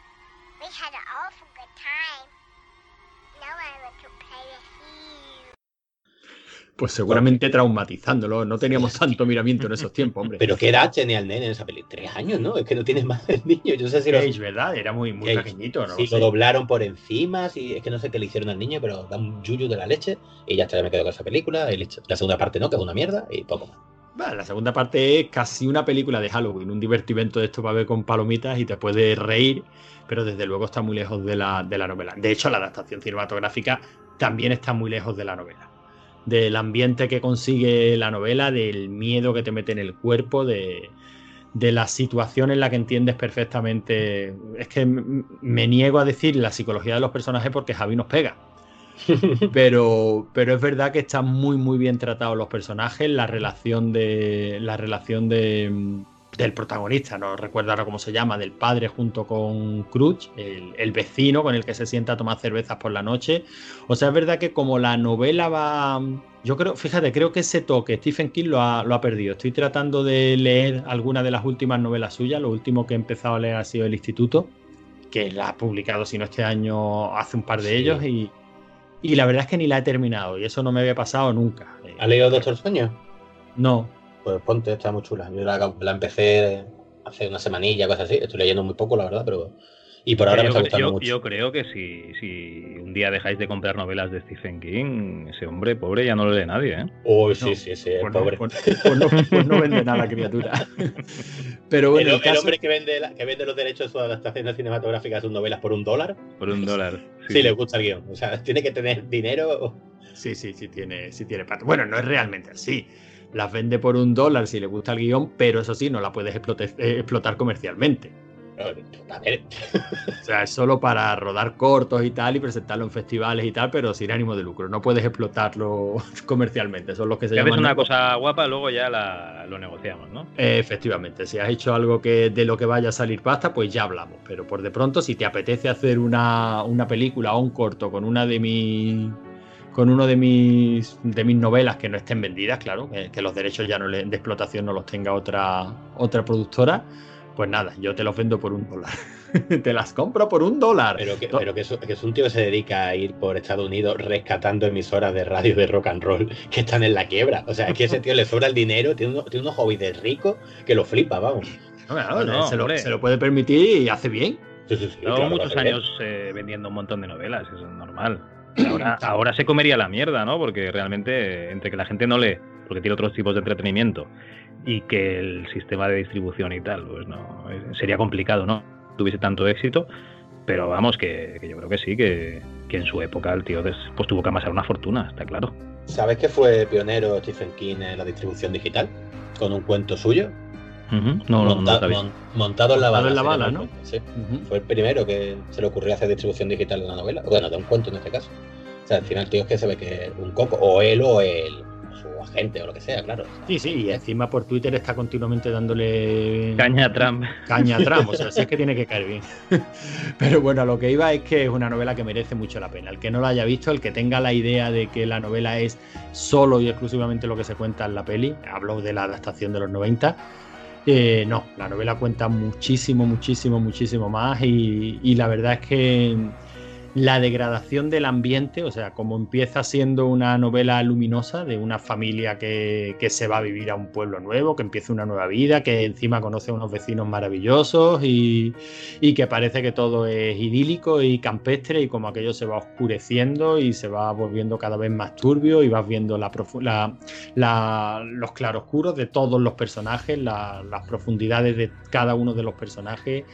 We had an awful good time. Now I want to play with you. Pues seguramente traumatizándolo. No teníamos tanto miramiento en esos tiempos, hombre. Pero qué edad tenía el nene en esa película. Tres años, ¿no? Es que no tiene más el niño. Yo sé si lo, Cage, ¿verdad? Era muy, muy Cage. pequeñito, ¿no? sé. lo doblaron por encima. Si, es que no sé qué le hicieron al niño, pero da un yuyu de la leche. Y ya está, ya me quedo con esa película. La segunda parte no, que es una mierda. Y poco más. Bueno, la segunda parte es casi una película de Halloween, un divertimento de esto para ver con palomitas y te puedes reír, pero desde luego está muy lejos de la, de la novela. De hecho, la adaptación cinematográfica también está muy lejos de la novela. Del ambiente que consigue la novela, del miedo que te mete en el cuerpo, de, de la situación en la que entiendes perfectamente. Es que me niego a decir la psicología de los personajes porque Javi nos pega. pero, pero es verdad que están muy muy bien tratados los personajes, la relación de la relación de, del protagonista, no recuerdo ahora cómo se llama, del padre junto con Crutch, el, el vecino con el que se sienta a tomar cervezas por la noche. O sea, es verdad que como la novela va, yo creo, fíjate, creo que ese toque Stephen King lo ha, lo ha perdido. Estoy tratando de leer alguna de las últimas novelas suyas, lo último que he empezado a leer ha sido El Instituto, que la ha publicado, si no este año, hace un par de Sí. ellos y y la verdad es que ni la he terminado y eso no me había pasado nunca. ¿Has leído Doctor Sueño? No, Pues ponte, está muy chula. Yo la, la empecé hace una semanilla, cosas así. Estoy leyendo muy poco, la verdad, pero Y por ahora me yo, está gustando yo- mucho. yo creo que si, si un día dejáis de comprar novelas de Stephen King, ese hombre pobre ya no lo lee nadie, ¿eh? Uy, sí, No, sí, sí, Pues no, pobre. pues- pues no- pues no vende nada la criatura. Pero bueno, el, el hombre que vende, la- que vende los derechos de sus adaptaciones cinematográficas de sus novelas por un dólar, Por un dólar. sí, le gusta el guion. O sea, tiene que tener dinero. Sí, sí, sí tiene, sí tiene pata. Bueno, no es realmente así. Las vende por un dólar si le gusta el guion, pero eso sí, no la puedes explotar, eh, explotar comercialmente. A ver, O sea, es solo para rodar cortos y tal y presentarlo en festivales y tal, pero sin ánimo de lucro. No puedes explotarlo comercialmente. Son los que se llaman. una cosa guapa, luego ya la, lo negociamos, ¿no? Efectivamente, si has hecho algo que de lo que vaya a salir pasta, pues ya hablamos. Pero por de pronto, si te apetece hacer una, una película o un corto con una de mis con uno de mis de mis novelas que no estén vendidas, claro, que, que los derechos ya no le- de explotación no los tenga otra otra productora, pues nada, yo te los vendo por un dólar. te las compro por un dólar. Pero que, To- pero que, es, que es un tío que se dedica a ir por Estados Unidos rescatando emisoras de radio de rock and roll que están en la quiebra. O sea, es que ese tío le sobra el dinero, tiene, uno- tiene unos hobbies de rico que lo flipa, vamos. No, claro, Bueno, se, lo, se lo puede permitir y hace bien. Sí, sí, sí, Llevo claro, muchos años eh, vendiendo un montón de novelas, eso es normal. Ahora, ahora se comería la mierda, ¿no? Porque realmente, entre que la gente no lee, porque tiene otros tipos de entretenimiento, y que el sistema de distribución y tal, pues no, eh, sería complicado, ¿no? Tuviese tanto éxito, pero vamos, que, yo creo que sí, que, que en su época el tío pues tuvo que amasar una fortuna, está claro. ¿Sabes que fue pionero Stephen King en la distribución digital? Con un cuento suyo. No, Monta- mon- montado en la Montado bala. en la bala, ¿no? Sí. Fue el primero que se le ocurrió hacer distribución digital de una novela. Bueno, de un cuento en este caso. O sea, al final el tío es que se ve que es un coco. O él o el, su agente o lo que sea, claro. Sí, sí, y encima por Twitter está continuamente dándole Caña a Trump. caña a Trump, o sea, sí es que tiene que caer bien. Pero bueno, a lo que iba es que es una novela que merece mucho la pena. El que no la haya visto, el que tenga la idea de que la novela es solo y exclusivamente lo que se cuenta en la peli, hablo de la adaptación de los 90. Eh, no, la novela cuenta muchísimo, muchísimo, muchísimo más y, y la verdad es que la degradación del ambiente, o sea, como empieza siendo una novela luminosa de una familia que, que se va a vivir a un pueblo nuevo, que empieza una nueva vida, que encima conoce a unos vecinos maravillosos y, y que parece que todo es idílico y campestre y como aquello se va oscureciendo y se va volviendo cada vez más turbio y vas viendo la, la- los claroscuros de todos los personajes, la- las profundidades de cada uno de los personajes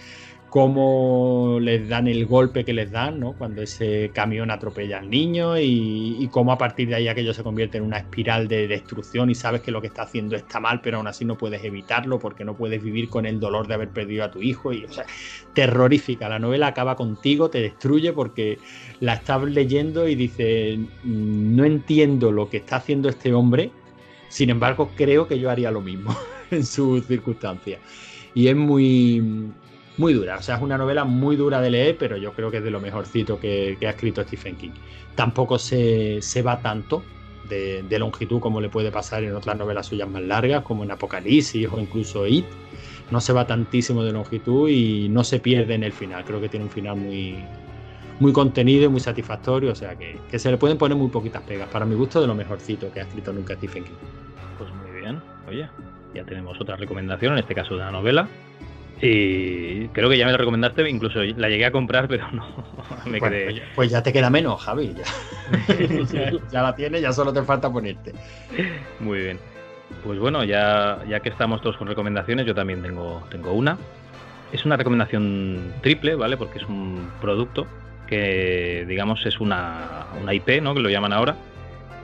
cómo les dan el golpe que les dan, ¿no? Cuando ese camión atropella al niño y, cómo a partir de ahí aquello se convierte en una espiral de destrucción y sabes que lo que está haciendo está mal, pero aún así no puedes evitarlo porque no puedes vivir con el dolor de haber perdido a tu hijo y, o sea, terrorífica. La novela acaba contigo, te destruye porque la estás leyendo y dices, "Mm, no entiendo lo que está haciendo este hombre, sin embargo creo que yo haría lo mismo en sus circunstancias. Y es muy, muy dura. O sea, es una novela muy dura de leer, pero yo creo que es de lo mejorcito que, ha escrito Stephen King. Tampoco se, se va tanto de, de longitud como le puede pasar en otras novelas suyas más largas, como en Apocalipsis o incluso It. No se va tantísimo de longitud y no se pierde en el final. Creo que tiene un final muy, muy contenido y muy satisfactorio. O sea, que, que se le pueden poner muy poquitas pegas. Para mi gusto, de lo mejorcito que ha escrito nunca Stephen King. Pues muy bien, oye, ya tenemos otra recomendación, en este caso de una novela. Y creo que ya me la recomendaste, incluso la llegué a comprar, pero no, me Bueno, quedé... pues, ya, pues ya te queda menos, Javi. Ya, ya, ya la tienes, ya solo te falta ponerte. Muy bien. Pues bueno, ya, ya que estamos todos con recomendaciones, yo también tengo, tengo una. Es una recomendación triple, ¿vale? Porque es un producto que, digamos, es una, una IP, ¿no? Que lo llaman ahora,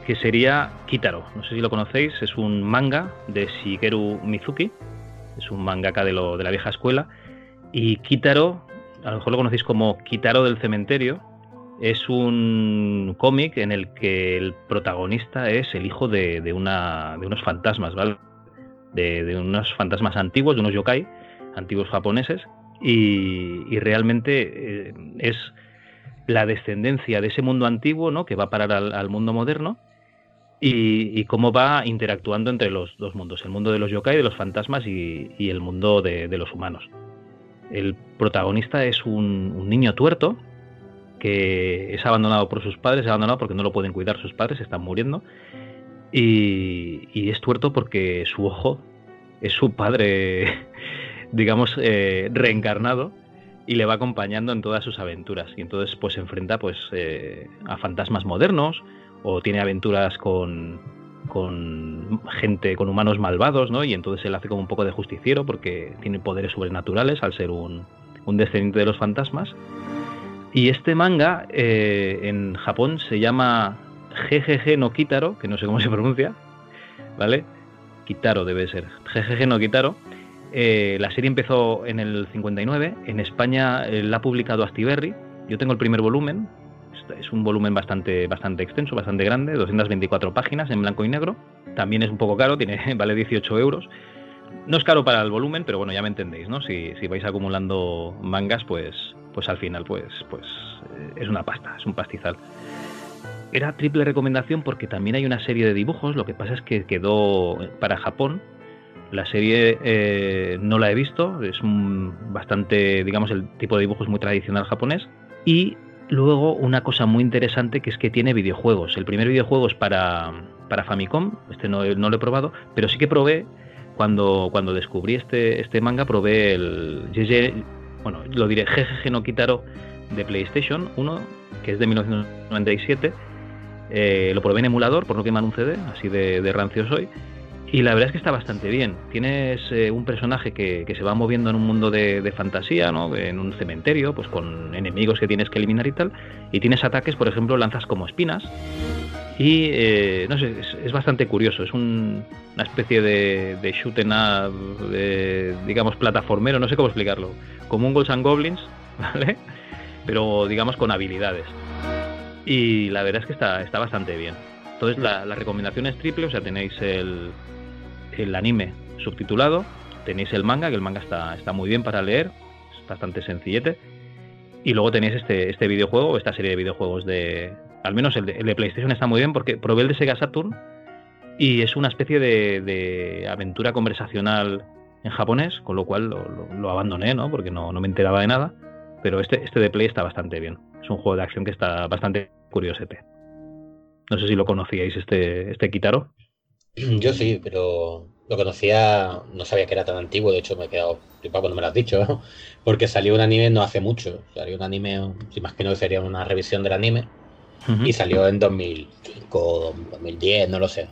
que sería Kitaro. No sé si lo conocéis, es un manga de Shigeru Mizuki. Es un mangaka de, lo, de la vieja escuela. Y Kitaro, a lo mejor lo conocéis como Kitaro del cementerio, es un cómic en el que el protagonista es el hijo de, de una, de unos fantasmas, ¿vale? De, de unos fantasmas antiguos, de unos yokai, antiguos japoneses, y, y realmente eh, es la descendencia de ese mundo antiguo, ¿no? Que va a parar al, al mundo moderno, y, y cómo va interactuando entre los dos mundos, el mundo de los yokai, de los fantasmas, y, el mundo de, los humanos. El protagonista es un, un niño tuerto, que es abandonado por sus padres, es abandonado porque no lo pueden cuidar sus padres, están muriendo. Y, y es tuerto porque su ojo es su padre, digamos, eh, reencarnado. y le va acompañando en todas sus aventuras. Y entonces pues se enfrenta pues eh, a fantasmas modernos o tiene aventuras con, con gente, con humanos malvados, ¿no? Y entonces él hace como un poco de justiciero porque tiene poderes sobrenaturales al ser un, un descendiente de los fantasmas. Y este manga eh, en Japón se llama GGG no Kitaro, que no sé cómo se pronuncia, ¿vale? Kitaro debe ser, GGG no Kitaro. Eh, la serie empezó en el 59, en España eh, la ha publicado Astiberri, yo tengo el primer volumen, es- un volumen bastante, bastante extenso, bastante grande, 224 páginas en blanco y negro, también es un poco caro, vale 18 euros. No es caro para el volumen, pero bueno, ya me entendéis, ¿no? Si, si vais acumulando mangas, pues, pues al final, pues, pues eh, es una pasta, es un pastizal. Era triple recomendación porque también hay una serie de dibujos, lo que pasa es que quedó para Japón. La serie eh, no la he visto, es un bastante, digamos, el tipo de dibujo es muy tradicional japonés. Y luego una cosa muy interesante que es que tiene videojuegos. El primer videojuego es para, para Famicom, este no, no lo he probado, pero sí que probé cuando, cuando descubrí este, este manga, probé el GG, bueno, lo diré, GGG no Kitaro de PlayStation 1, que es de 1997. Eh, lo probé en emulador, por no quemar un CD, así de, de rancio soy. Y la verdad es que está bastante bien. Tienes eh, un personaje que, que se va moviendo en un mundo de, de fantasía, ¿no? En un cementerio, pues con enemigos que tienes que eliminar y tal. Y tienes ataques, por ejemplo, lanzas como espinas. Y eh, no sé, es, bastante curioso. Es un- una especie de, de shoot 'em up, de, digamos, plataformero, no sé cómo explicarlo. Como un Ghosts and Goblins, ¿vale? Pero digamos con habilidades. Y la verdad es que está, está bastante bien. Entonces la recomendación es triple, o sea, tenéis el, el anime subtitulado, tenéis el manga, que el manga está, está muy bien para leer, es bastante sencillete. Y luego tenéis este, este videojuego, esta serie de videojuegos de. Al menos el de, PlayStation está muy bien porque probé el de Sega Saturn y es una especie de, aventura conversacional en japonés, con lo cual lo, lo- lo abandoné, ¿no? Porque no, no me enteraba de nada. Pero este, este de Play está bastante bien. Es un juego de acción que está bastante curiosete. No sé si lo conocíais, este, este Kitaro. Yo sí, pero lo conocía, no sabía que era tan antiguo, de hecho me he quedado flipado cuando me lo has dicho, ¿no? porque salió un anime no hace mucho, salió un anime, si imagino que sería una revisión del anime, y salió en 2005, 2010, no lo sé.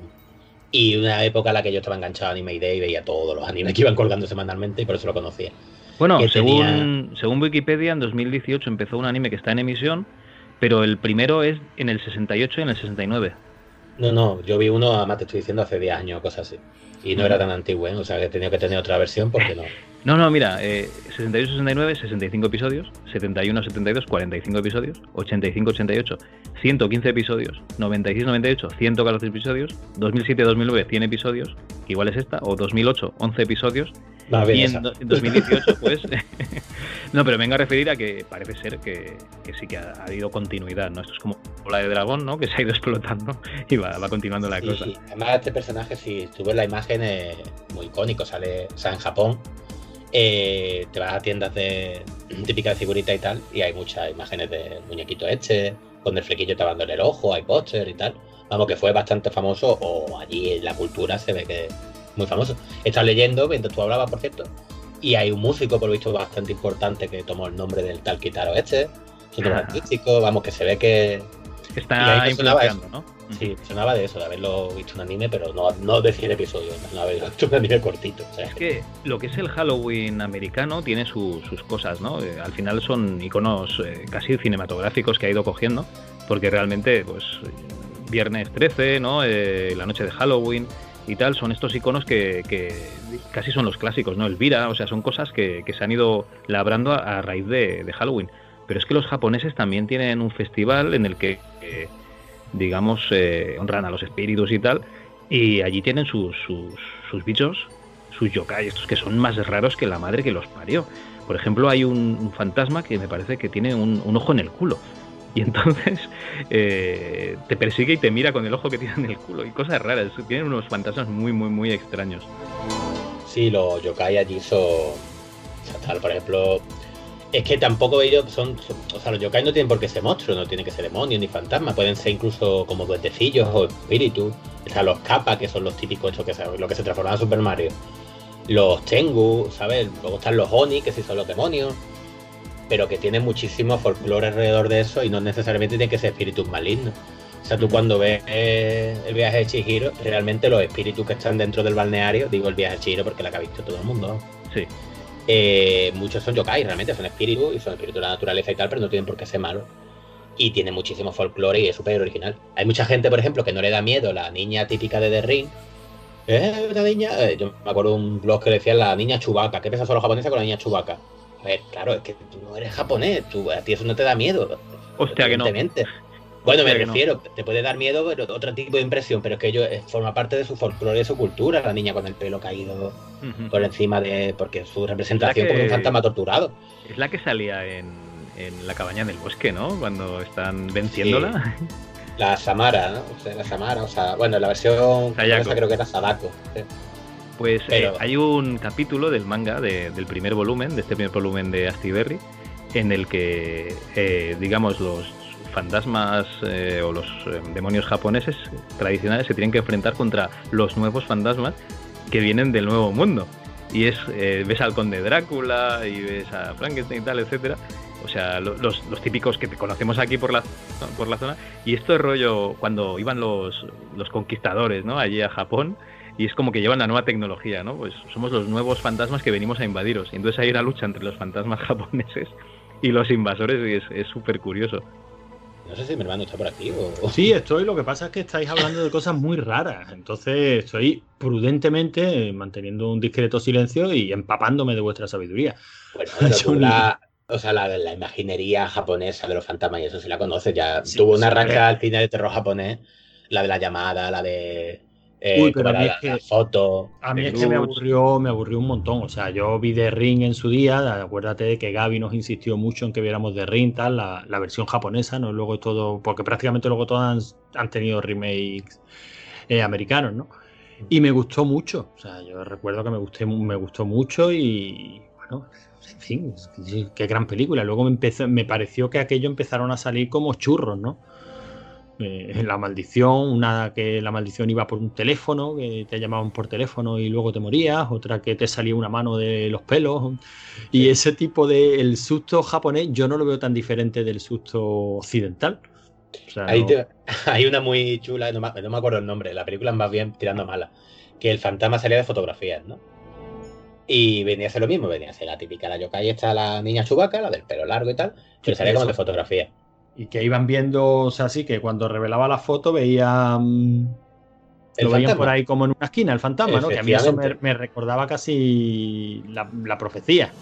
Y una época en la que yo estaba enganchado a Anime Day y veía todos los animes que iban colgando semanalmente y por eso lo conocía. Bueno, según, tenía- según Wikipedia, en 2018 empezó un anime que está en emisión, pero el primero es en el 68 y en el 69. No, no, yo vi uno, además te estoy diciendo, hace 10 años o cosas así. Y no era tan antiguo, ¿eh? O sea que he tenido que tener otra versión porque no. No, no, mira, eh, 68-69, 65 episodios, 71-72, 45 episodios, 85-88, 115 episodios, 96-98, 114 episodios, 2007-2009, 100 episodios, que igual es esta, o 2008, 11 episodios, Bien y en esa. do- 2018, pues... no, pero vengo a referir a que parece ser que, que sí que ha, ha habido continuidad, ¿no? Esto es como la de dragón, ¿no? Que se ha ido explotando y va, va continuando la Sí, cosa. sí. Además, este personaje, si tú ves la imagen, es muy icónico. Sale, o sea, en Japón, eh, te vas a tiendas de típicas de figuritas y tal, y hay muchas imágenes de muñequito este, con el flequillo tapándole el ojo, hay póster y tal. Vamos, que fue bastante famoso, o allí en la cultura se ve que muy famoso. He estado leyendo, mientras tú hablabas, por cierto, y hay un músico, por lo visto, bastante importante que tomó el nombre del tal Kitaro este. Es un nombre artístico, vamos, que se ve que, Está influenciando. ¿no? Sí, sonaba de eso, de haberlo visto en anime, pero no, no de 100 episodios, no haberlo visto en anime cortito. o sea, Es que lo que es el Halloween americano tiene su- sus cosas, ¿no? Eh, al final son iconos eh, casi cinematográficos que ha ido cogiendo, porque realmente, pues, viernes 13, ¿no? Eh, la noche de Halloween y tal, son estos iconos que, que casi son los clásicos, ¿no? Elvira, o sea, son cosas que, que se han ido labrando a, raíz de, Halloween. Pero es que los japoneses también tienen un festival en el que, eh, digamos, eh, honran a los espíritus y tal, y allí tienen sus, sus, sus bichos, sus yokai, estos que son más raros que la madre que los parió. Por ejemplo, hay un, fantasma que me parece que tiene un ojo en el culo. Y entonces eh, te persigue y te mira con el ojo que tiene en el culo. Y cosas raras. Tienen unos fantasmas muy, muy, muy extraños. Sí, los yokai allí son. o sea, tal, por ejemplo. Es que tampoco ellos son, O sea, los yokai no tienen por qué ser monstruos, no tienen que ser demonios ni fantasmas, pueden ser incluso como duendecillos o espíritus. Están los kappa, que son los típicos estos que se, lo que se transforman en Super Mario. Los tengu, ¿sabes? Luego están los oni, que sí son los demonios. Pero que tiene muchísimo folclore alrededor de eso y no necesariamente tiene que ser espíritus malignos. O sea, tú cuando ves eh, el viaje de Chihiro, realmente los espíritus que están dentro del balneario, digo el viaje de Chihiro porque la que ha visto todo el mundo, Sí. eh, muchos son yokai, realmente son espíritus y son espíritus de la naturaleza y tal, pero no tienen por qué ser malos. Y tiene muchísimo folclore y es súper original. Hay mucha gente, por ejemplo, que no le da miedo la niña típica de The Ring. Eh, una niña. eh, yo me acuerdo de un blog que decía la niña chubaca. ¿Qué piensas solo japonesa con la niña chubaca? Claro, es que tú no eres japonés, tú, a ti eso no te da miedo. Hostia, que no. Bueno, me no. refiero, te puede dar miedo, pero otro tipo de impresión, pero es que ello eh, forma parte de su folclore y de su cultura, la niña con el pelo caído por encima de. porque su representación que- como un fantasma torturado. Es la que salía en, en la cabaña del bosque, ¿no? Cuando están venciéndola. La Samara, ¿no? O sea, la Samara, o sea, bueno, la versión creo que era Sadako. sí. Pues eh, hay un capítulo del manga de- del primer volumen, de este primer volumen de Astiberri, en el que, eh, digamos, los fantasmas eh, o los eh, demonios japoneses tradicionales se tienen que enfrentar contra los nuevos fantasmas que vienen del nuevo mundo. Y es, eh, ves al conde Drácula y ves a Frankenstein y tal, etcétera. O sea, lo- los, los típicos que te conocemos aquí por la, por la zona. Y esto es rollo cuando iban los, los conquistadores, ¿no? Allí a Japón y es como que llevan la nueva tecnología, ¿no? Pues somos los nuevos fantasmas que venimos a invadiros. Y entonces hay una lucha entre los fantasmas japoneses y los invasores y es- súper curioso. No sé si mi hermano está por aquí o. Sí, estoy. Lo que pasa es que estáis hablando de cosas muy raras. Entonces estoy prudentemente manteniendo un discreto silencio y empapándome de vuestra sabiduría. Bueno, la, o sea, la, la imaginería japonesa de los fantasmas y eso sí la conoces. Ya Sí, tuvo una arranca al cine de terror japonés, la de la llamada, la de. Eh, Uy, ¿cómo pero a mí la, es que- la foto. A mí es que me aburrió, me aburrió un montón. O sea, yo vi The Ring en su día. Acuérdate de que Gaby nos insistió mucho en que viéramos The Ring, tal, la, la versión japonesa, no luego todo, porque prácticamente luego todas han, han tenido remakes eh, americanos, ¿no? Y me gustó mucho. O sea, yo recuerdo que me gusté, me gustó mucho y bueno, en fin, qué, qué gran película. Luego me empezó, me pareció que aquello empezaron a salir como churros, ¿no? Eh, la maldición, una que la maldición iba por un teléfono, que te llamaban por teléfono y luego te morías, otra que te salía una mano de los pelos. Y ese tipo de el susto japonés yo no lo veo tan diferente del susto occidental. O sea, Ahí no- te- hay una muy chula, no me, no me acuerdo el nombre, la película es más bien tirando mala, que el fantasma salía de fotografías, ¿no? Y venía a ser lo mismo, venía a ser la típica, la yokai está la niña chubaca, la del pelo largo y tal, pero salía como de fotografía. Y que iban viendo, o sea, sí, que cuando revelaba la foto veían El lo veían por ahí como en una esquina, el fantasma, ¿no? Que a mí eso me, recordaba casi la, la profecía,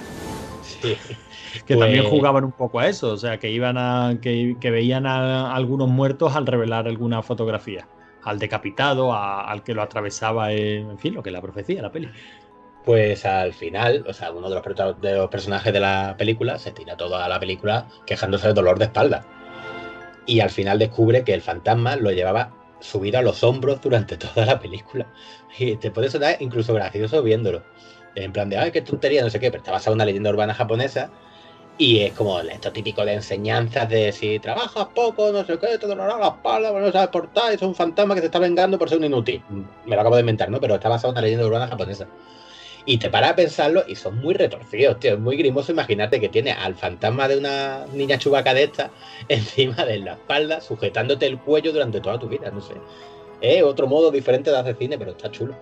Sí. que Pues- también jugaban un poco a eso, o sea, que iban a, que, que veían a algunos muertos al revelar alguna fotografía, al decapitado, a- al que lo atravesaba, eh, en fin, lo que es la profecía, la peli. Pues al final, o sea, uno de los, de los personajes de la película se tira toda la película quejándose de dolor de espalda. Y al final descubre que el fantasma lo llevaba subido a los hombros durante toda la película. Y te puede sonar incluso gracioso viéndolo. En plan de, ay, qué tontería, no sé qué, pero está basado en una leyenda urbana japonesa. Y es como esto típico de enseñanzas de si trabajas poco, no sé qué, te dolerá la espalda, no sabes portar, es un fantasma que te está vengando por ser un inútil. Me lo acabo de inventar, ¿no? Pero está basado en una leyenda urbana japonesa. Y te paras a pensarlo y son muy retorcidos, tío. Es muy grimoso imaginarte que tiene al fantasma de una niña chubaca de esta encima de la espalda, sujetándote el cuello durante toda tu vida, no sé. Es otro modo diferente de hacer cine, pero está chulo.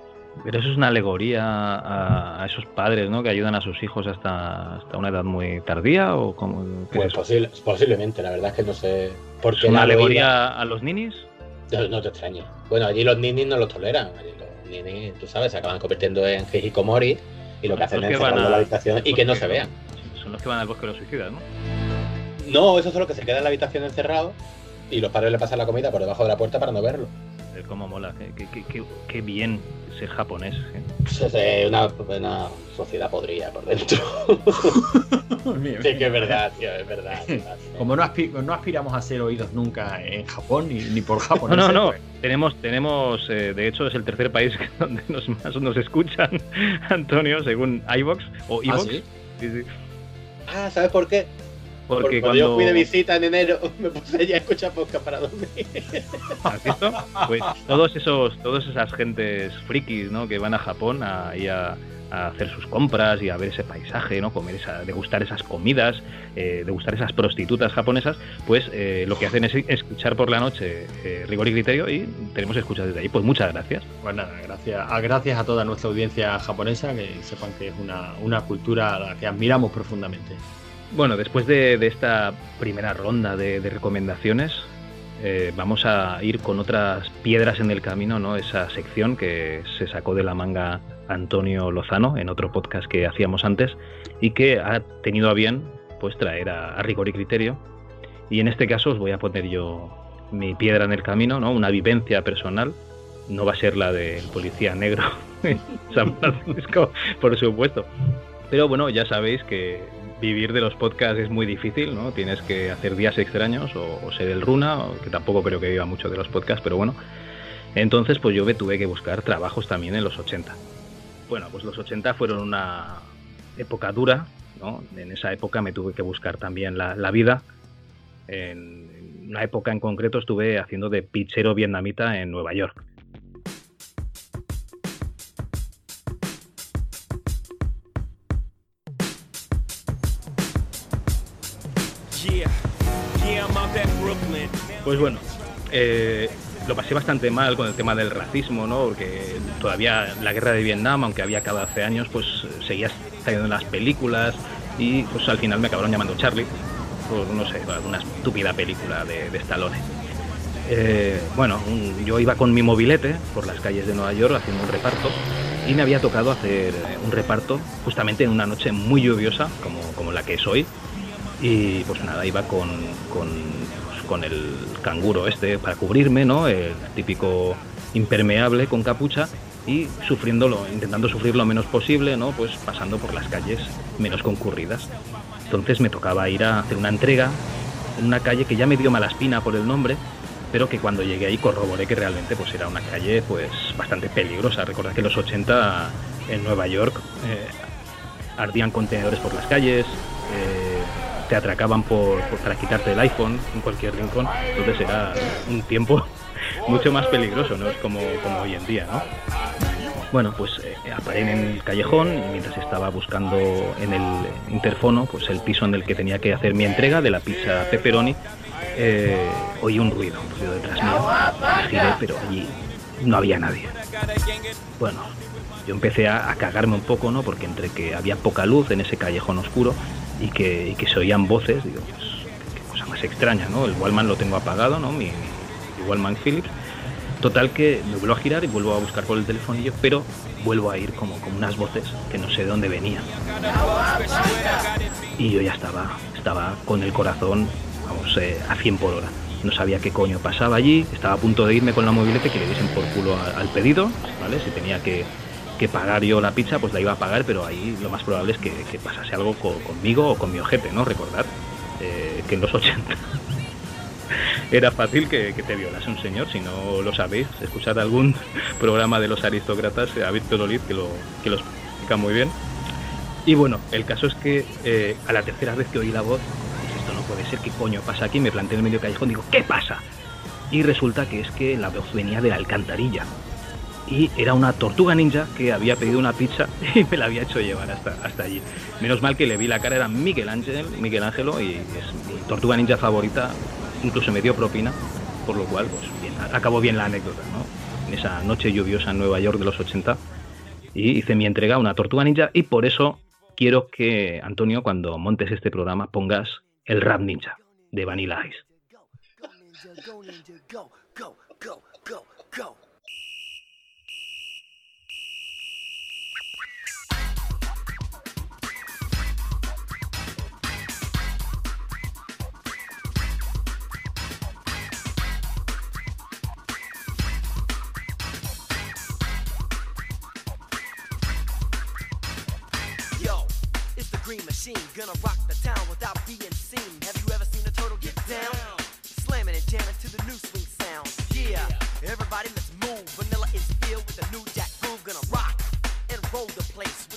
Pero eso es una alegoría a, a esos padres, ¿no? Que ayudan a sus hijos hasta, hasta una edad muy tardía o como Pues posible- posiblemente, la verdad es que no sé por ¿Es qué una alegoría a los ninis? No, no te extrañes. Bueno, allí los ninis no los toleran. Allí los tú sabes, se acaban convirtiendo en hikikomori y lo que hacen es encerrarlo en la habitación y que no se vean. Son los que van al bosque de los suicidas, ¿no? No, esos son los que se quedan en la habitación encerrados y los padres le pasan la comida por debajo de la puerta para no verlo. Es como mola, qué, qué- qué- qué- qué bien ser japonés. ¿eh? Pues es una, una sociedad podrida por dentro. sí que es verdad, tío, es verdad. es verdad. Como no, aspi- no aspiramos a ser oídos nunca en Japón ni, ni por No, Japón. no, no. Tenemos, tenemos eh, de hecho, es el tercer país donde nos, más nos escuchan, Antonio, según iVox o ¿Ah, iVox. sí? Sí, sí. Ah, ¿sabes por qué? Porque cuando yo fui de visita en enero me puse ya a escuchar podcast para dormir. ¿Has visto? Pues todos esos, todas esas gentes frikis, ¿no? Que van a Japón a, y a, a hacer sus compras y a ver ese paisaje, ¿no? Comer esa, degustar esas comidas, eh, degustar esas prostitutas japonesas, pues eh, lo que hacen es escuchar por la noche eh, rigor y criterio y tenemos escuchas desde ahí. Pues muchas gracias. Pues nada, gracias a, gracias a toda nuestra audiencia japonesa, que sepan que es una, una cultura a la que admiramos profundamente. Bueno, después de, esta primera ronda de, recomendaciones, eh, vamos a ir con otras piedras en el camino, ¿no? Esa sección que se sacó de la manga Antonio Lozano en otro podcast que hacíamos antes y que ha tenido a bien pues traer a, a rigor y criterio. Y en este caso os voy a poner yo mi piedra en el camino, ¿no? Una vivencia personal. No va a ser la del policía negro en San Francisco, por supuesto. Pero bueno, ya sabéis que vivir de los podcasts es muy difícil, ¿no? Tienes que hacer días extraños o, ser el runa, o- que tampoco creo que viva mucho de los podcasts, pero bueno. Entonces, pues yo me tuve que buscar trabajos también en los 80. Bueno, pues los 80 fueron una época dura, ¿no? En esa época me tuve que buscar también la, la vida. En en una época en concreto estuve haciendo de pichero vietnamita en Nueva York. Pues bueno, eh, lo pasé bastante mal con el tema del racismo, ¿no? Porque todavía la guerra de Vietnam, aunque había acabado hace años, pues seguía saliendo en las películas y pues al final me acabaron llamando Charlie por, no sé, una estúpida película de, de Stallone. Eh, bueno, yo iba con mi mobilete por las calles de Nueva York haciendo un reparto y me había tocado hacer eh, un reparto justamente en una noche muy lluviosa, como, como la que es hoy, y pues nada, iba con, con, con el canguro este para cubrirme, ¿no? El típico impermeable con capucha y sufriéndolo, intentando sufrir lo menos posible, ¿no? Pues pasando por las calles menos concurridas. Entonces me tocaba ir a hacer una entrega en una calle que ya me dio mala espina por el nombre, pero que cuando llegué ahí corroboré que realmente pues era una calle pues bastante peligrosa. Recordad que en los 80 en Nueva York eh, ardían contenedores por las calles, eh, te atracaban por, por- para quitarte el iPhone en cualquier rincón, entonces era un tiempo mucho más peligroso, no es como, como hoy en día, ¿no? Bueno, pues eh, paré en el callejón y mientras estaba buscando en el interfono pues el piso en el que tenía que hacer mi entrega de la pizza pepperoni, eh, oí un ruido, un ruido detrás mío. Giré, pero allí no había nadie. Bueno, yo empecé a, a cagarme un poco, ¿no? Porque entre que había poca luz en ese callejón oscuro y que, y que se oían voces, digo, pues qué, cosa más extraña, ¿no? El Wallman lo tengo apagado, ¿no? Mi, mi- Wallman Philips. Total que me vuelvo a girar y vuelvo a buscar por el telefonillo, pero vuelvo a ir como, como unas voces que no sé de dónde venían. Y yo ya estaba, estaba con el corazón, vamos, eh, a 100 por hora. No sabía qué coño pasaba allí, estaba a punto de irme con la mobilete que le diesen por culo al pedido, ¿vale? Si tenía que, que pagar yo la pizza, pues la iba a pagar, pero ahí lo más probable es que, pasase algo co- conmigo o con mi ojete, ¿no? Recordad eh, que en los 80 era fácil que, te violase un señor, si no lo sabéis, escuchad algún programa de los aristócratas a Víctor Oliz que lo, que lo explica muy bien. Y bueno, el caso es que eh, a la tercera vez que oí la voz, dije, esto no puede ser, ¿qué coño pasa aquí? Me planteé en el medio callejón, digo, ¿qué pasa? Y resulta que es que la voz venía de la alcantarilla. Y era una tortuga ninja que había pedido una pizza y me la había hecho llevar hasta, hasta allí. Menos mal que le vi la cara, era Miguel Ángel, Miguel Ángelo, y es mi tortuga ninja favorita, incluso me dio propina, por lo cual, pues acabó bien la anécdota, ¿no? En esa noche lluviosa en Nueva York de los 80, y hice mi entrega a una tortuga ninja, y por eso quiero que, Antonio, cuando montes este programa, pongas el rap ninja de Vanilla Ice. Machine, gonna rock the town without being seen. Have you ever seen a turtle get down? Slamming and jamming to the new swing sound. Yeah, everybody let's move. Vanilla is filled with the new jack groove, gonna rock and roll the place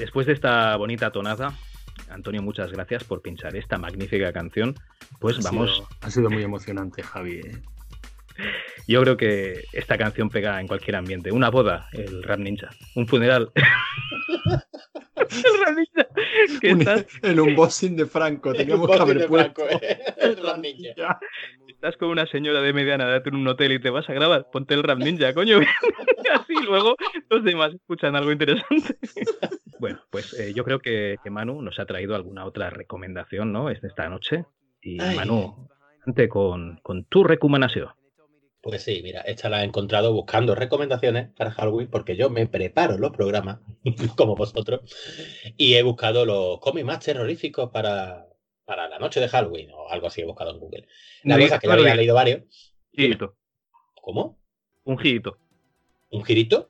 después de esta bonita tonada, Antonio, muchas gracias por pinchar esta magnífica canción. Pues Ha vamos, sido- ha sido muy emocionante, Javi. ¿eh? yo creo que esta canción pega en cualquier ambiente. Una boda, el rap ninja. Un funeral. el rap ninja. ¿Qué Un- estás? en un boxing de Franco, teníamos que haber puesto. El rap ninja. Estás con una señora de mediana edad en un hotel y te vas a grabar, ponte el rap ninja, coño. Así luego los demás escuchan algo interesante. Bueno, pues eh, yo creo que, que Manu nos ha traído alguna otra recomendación, ¿no? Es de esta noche. Y Ay. Manu, ante con, con tu recomendación. Pues sí, mira, esta la he encontrado buscando recomendaciones para Halloween porque yo me preparo los programas, como vosotros, y he buscado los cómics más terroríficos para, para la noche de Halloween o algo así he buscado en Google. La cosa es que muy había leído varios. Girito. ¿Cómo? Un girito. ¿Un girito?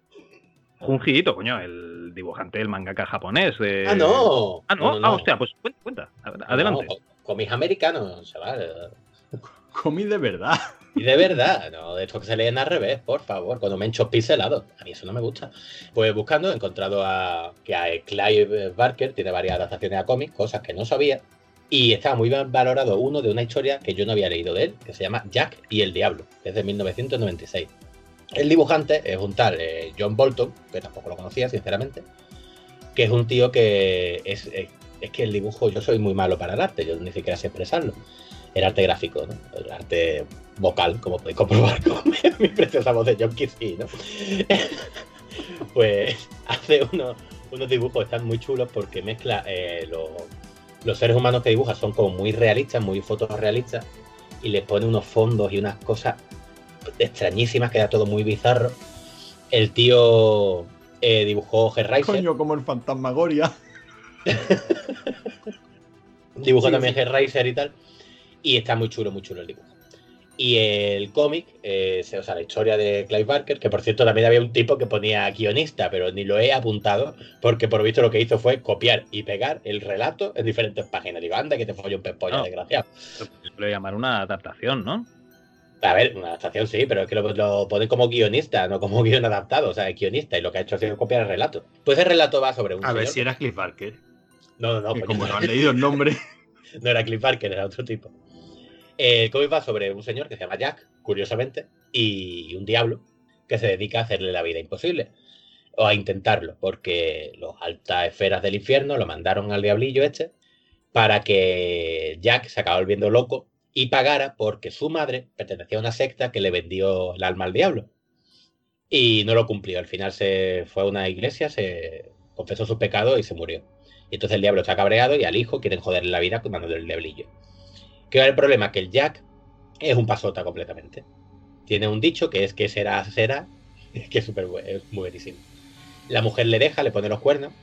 Un girito, coño, el dibujante, el mangaka japonés. de- Ah, no. Ah, no, No, no, ah, hostia, pues cuenta, cuenta. Adelante. No, cómics americanos, chaval. Comí de verdad. Y de verdad, no, de estos que se leen al revés, por favor, cuando me encho pixelados. A mí eso no me gusta. Pues buscando he encontrado a que a Clive Barker tiene varias adaptaciones a cómics, cosas que no sabía. Y estaba muy bien valorado uno de una historia que yo no había leído de él, que se llama Jack y el Diablo, que es de 1996. El dibujante es un tal eh, John Bolton, que tampoco lo conocía, sinceramente, que es un tío que es, es, que el dibujo, yo soy muy malo para el arte, yo ni siquiera sé expresarlo. El arte gráfico, ¿no? El arte vocal, como podéis comprobar con mi preciosa voz de John Kissy, ¿no? pues hace unos, unos dibujos, están muy chulos porque mezcla eh, los, seres humanos que dibuja son como muy realistas, muy fotorrealistas, y les pone unos fondos y unas cosas extrañísimas, queda todo muy bizarro. El tío eh, dibujó Hellraiser, Coño, como el Fantasmagoria. dibujó Sí, también sí. Hellraiser y tal, y está muy chulo, muy chulo el dibujo. Y el cómic, eh, se- o sea, la historia de Clive Barker, que por cierto también había un tipo que ponía guionista, pero ni lo he apuntado, porque por lo visto lo que hizo fue copiar y pegar el relato en diferentes páginas. Digo, anda, que te follo un pez No. desgraciado. Se suele llamar una adaptación, ¿no? A ver, una adaptación sí, pero es que lo, lo pone como guionista, no como guion adaptado, o sea, es guionista, y lo que ha hecho ha sido copiar el relato. Pues el relato va sobre un A ver si era Cliff Barker. No, no, no, como no. han leído el nombre. no era Cliff Barker, era otro tipo. El cómic va sobre un señor que se llama Jack, curiosamente, y un diablo que se dedica a hacerle la vida imposible. O a intentarlo, porque los altas esferas del infierno lo mandaron al diablillo este para que Jack se acabara volviendo loco y pagara porque su madre pertenecía a una secta que le vendió el alma al diablo. Y no lo cumplió. Al final se fue a una iglesia, se confesó su pecado y se murió. Y entonces el diablo está cabreado y al hijo quieren joderle la vida mandando el diablillo. ¿Qué va el problema? Que el Jack es un pasota completamente. Tiene un dicho que es que será, será, que es súper bu- es buenísimo. La mujer le deja, le pone los cuernos,